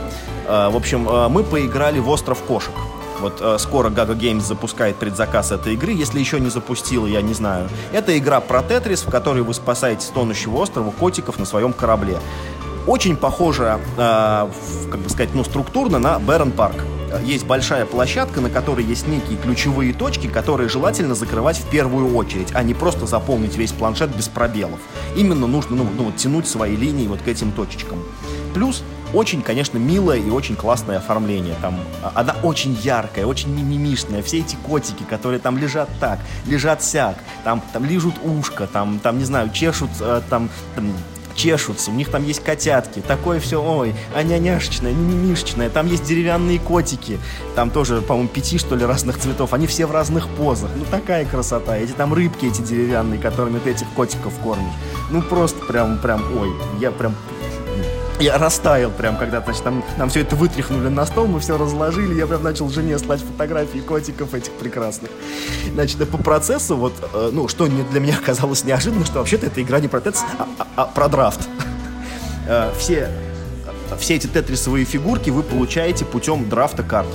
Э, в общем, э, мы поиграли в «Остров кошек». Вот э, скоро Gaga Games запускает предзаказ этой игры. Если еще не запустила, я не знаю. Это игра про Тетрис, в которой вы спасаете тонущего острова котиков на своем корабле. Очень похожа, э, как бы сказать, ну, структурно на Бэрон Парк. Есть большая площадка, на которой есть некие ключевые точки, которые желательно закрывать в первую очередь, а не просто заполнить весь планшет без пробелов. Именно нужно ну, ну, тянуть свои линии вот к этим точечкам. Плюс очень, конечно, милое и очень классное оформление. Там а, она очень яркая, очень мимимишная. Все эти котики, которые там лежат так, лежат сяк, там, там лижут ушко, там, там, не знаю, чешут, э, там, там чешутся, у них там есть котятки, такое все, ой, а няняшечное, мимимишечное, там есть деревянные котики, там тоже, по-моему, пяти, что ли, разных цветов, они все в разных позах, ну такая красота, эти там рыбки эти деревянные, которыми ты этих котиков кормишь, ну просто прям, прям, ой, я прям я растаял прям, когда, значит, там, нам все это вытряхнули на стол, мы все разложили, я прям начал жене слать фотографии котиков этих прекрасных. Значит, по процессу, вот, э, ну, что для меня [laughs] оказалось неожиданно, что вообще-то эта игра не про тетс, а, а, а про драфт. Э, все, все эти тетрисовые фигурки вы получаете путем драфта карт.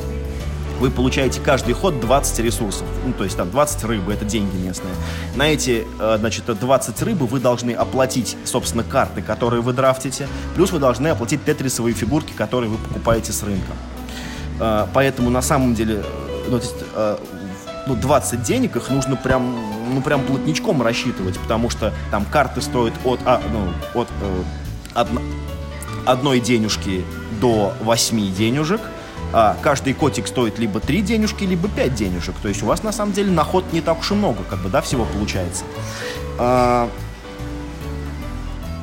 Вы получаете каждый ход 20 ресурсов. Ну, то есть там 20 рыбы, это деньги местные. На эти, э, значит, 20 рыбы вы должны оплатить, собственно, карты, которые вы драфтите, плюс вы должны оплатить тетрисовые фигурки, которые вы покупаете с рынка. Э, поэтому на самом деле, э, ну, то есть, ну, 20 денег, их нужно прям, ну, прям плотничком рассчитывать, потому что там карты стоят от, а, ну, от э, одно, одной денежки до 8 денежек, а каждый котик стоит либо 3 денежки, либо 5 денежек. То есть у вас на самом деле на ход не так уж и много, как бы, да, всего получается. А,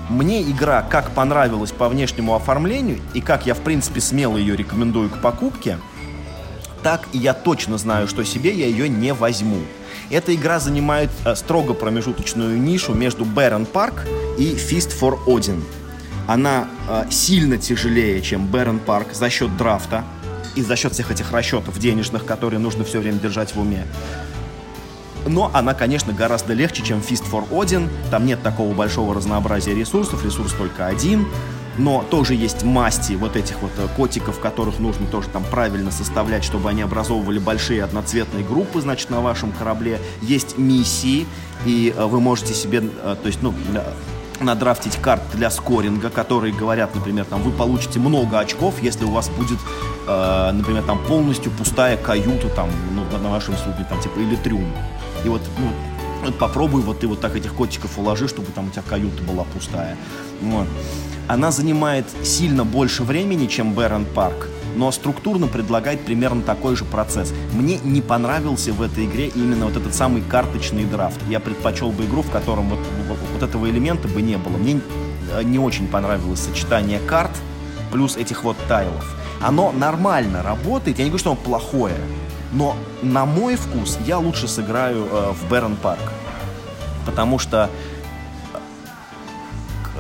мне игра как понравилась по внешнему оформлению, и как я, в принципе, смело ее рекомендую к покупке, так и я точно знаю, что себе я ее не возьму. Эта игра занимает э, строго промежуточную нишу между Baron Park и Fist for Odin. Она э, сильно тяжелее, чем Baron Park за счет драфта и за счет всех этих расчетов денежных, которые нужно все время держать в уме. Но она, конечно, гораздо легче, чем Fist for Odin. Там нет такого большого разнообразия ресурсов, ресурс только один но тоже есть масти вот этих вот э, котиков, которых нужно тоже там правильно составлять, чтобы они образовывали большие одноцветные группы, значит, на вашем корабле. Есть миссии, и э, вы можете себе, э, то есть, ну, надрафтить карт для скоринга, которые говорят, например, там, вы получите много очков, если у вас будет, э, например, там, полностью пустая каюта, там, ну, на вашем судне, там, типа, или трюм. И вот, ну, вот попробуй вот ты вот так этих котиков уложи, чтобы там у тебя каюта была пустая. Вот. Она занимает сильно больше времени, чем Бэрон Парк, но структурно предлагает примерно такой же процесс. Мне не понравился в этой игре именно вот этот самый карточный драфт. Я предпочел бы игру, в котором вот, вот, этого элемента бы не было. Мне э, не очень понравилось сочетание карт плюс этих вот тайлов. Оно нормально работает, я не говорю, что оно плохое, но на мой вкус я лучше сыграю э, в Бэрон Парк. Потому что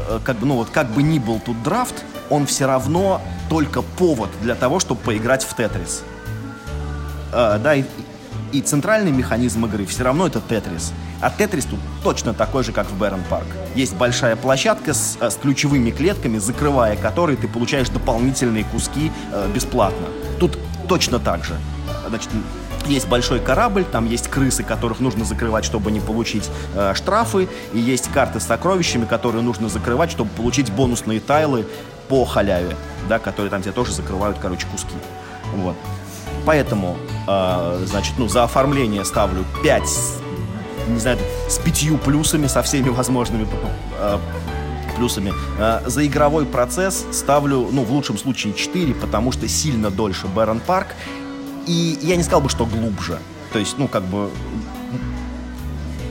Э, как бы, ну вот, как бы ни был тут драфт, он все равно только повод для того, чтобы поиграть в Тетрис. Э, да, и, и центральный механизм игры все равно это Тетрис. А Тетрис тут точно такой же, как в Бэрон Парк. Есть большая площадка с, э, с ключевыми клетками, закрывая которые ты получаешь дополнительные куски э, бесплатно. Тут точно так же. Значит, есть большой корабль, там есть крысы, которых нужно закрывать, чтобы не получить э, штрафы, и есть карты с сокровищами, которые нужно закрывать, чтобы получить бонусные тайлы по халяве, да, которые там тебе тоже закрывают, короче, куски. Вот. Поэтому, э, значит, ну, за оформление ставлю 5, не знаю, с пятью плюсами, со всеми возможными э, плюсами. Э, за игровой процесс ставлю, ну, в лучшем случае 4, потому что сильно дольше Бэрон Парк, и я не сказал бы, что глубже. То есть, ну, как бы...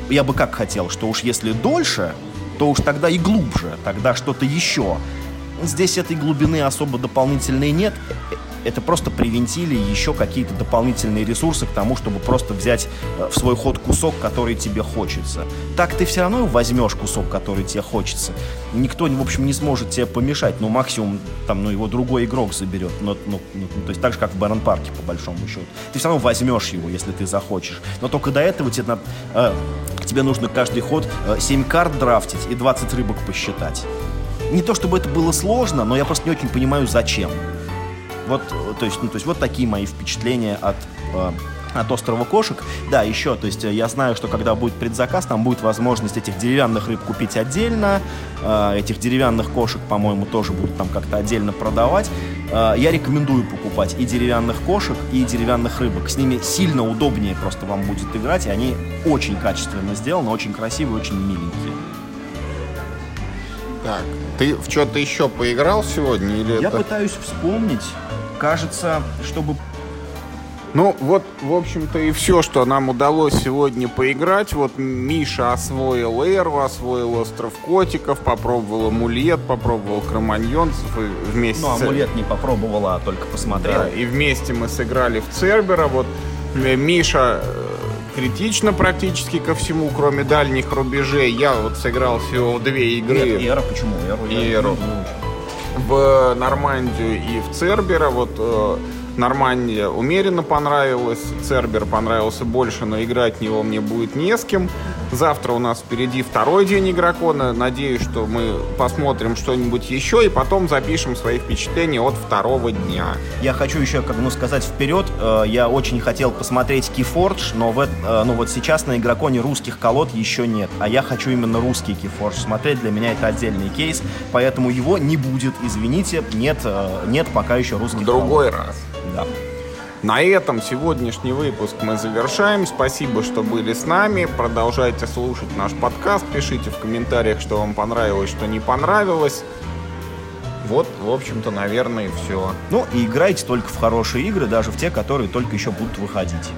Я бы как хотел, что уж если дольше, то уж тогда и глубже, тогда что-то еще. Здесь этой глубины особо дополнительной нет это просто привинтили еще какие-то дополнительные ресурсы к тому, чтобы просто взять э, в свой ход кусок, который тебе хочется. Так ты все равно возьмешь кусок, который тебе хочется. Никто, в общем, не сможет тебе помешать, но максимум там, ну, его другой игрок заберет. Но, ну, ну, то есть так же, как в Барон Парке, по большому счету. Ты все равно возьмешь его, если ты захочешь. Но только до этого тебе, надо, э, тебе нужно каждый ход э, 7 карт драфтить и 20 рыбок посчитать. Не то чтобы это было сложно, но я просто не очень понимаю, зачем. Вот, то есть, ну, то есть вот такие мои впечатления от э, от острова кошек. Да, еще, то есть я знаю, что когда будет предзаказ, там будет возможность этих деревянных рыб купить отдельно. Э, этих деревянных кошек, по-моему, тоже будут там как-то отдельно продавать. Э, я рекомендую покупать и деревянных кошек, и деревянных рыбок. С ними сильно удобнее просто вам будет играть, и они очень качественно сделаны, очень красивые, очень миленькие. Так, ты в что-то еще поиграл сегодня или Я это... пытаюсь вспомнить кажется, чтобы ну, вот, в общем-то, и все, что нам удалось сегодня поиграть. Вот Миша освоил Эрву, освоил Остров Котиков, попробовал Амулет, попробовал Кроманьонцев. И вместе ну, Амулет не попробовала, а только посмотрел. Да, и вместе мы сыграли в Цербера. Вот э, Миша э, критично практически ко всему, кроме дальних рубежей. Я вот сыграл всего две игры. Нет, Эра почему? Эру, Эру в Нормандию и в Цербера. Вот э, Нормандия умеренно понравилась, Цербер понравился больше, но играть в него мне будет не с кем. Завтра у нас впереди второй день игрокона. Надеюсь, что мы посмотрим что-нибудь еще и потом запишем свои впечатления от второго дня. Я хочу еще, как ну, сказать вперед, э, я очень хотел посмотреть Keyforge, но в, э, ну, вот сейчас на игроконе русских колод еще нет, а я хочу именно русский Keyforge смотреть, для меня это отдельный кейс, поэтому его не будет, извините, нет, э, нет пока еще русских Другой колод. раз. Да. На этом сегодняшний выпуск мы завершаем. Спасибо, что были с нами. Продолжайте слушать наш подкаст. Пишите в комментариях, что вам понравилось, что не понравилось. Вот, в общем-то, наверное, все. Ну и играйте только в хорошие игры, даже в те, которые только еще будут выходить.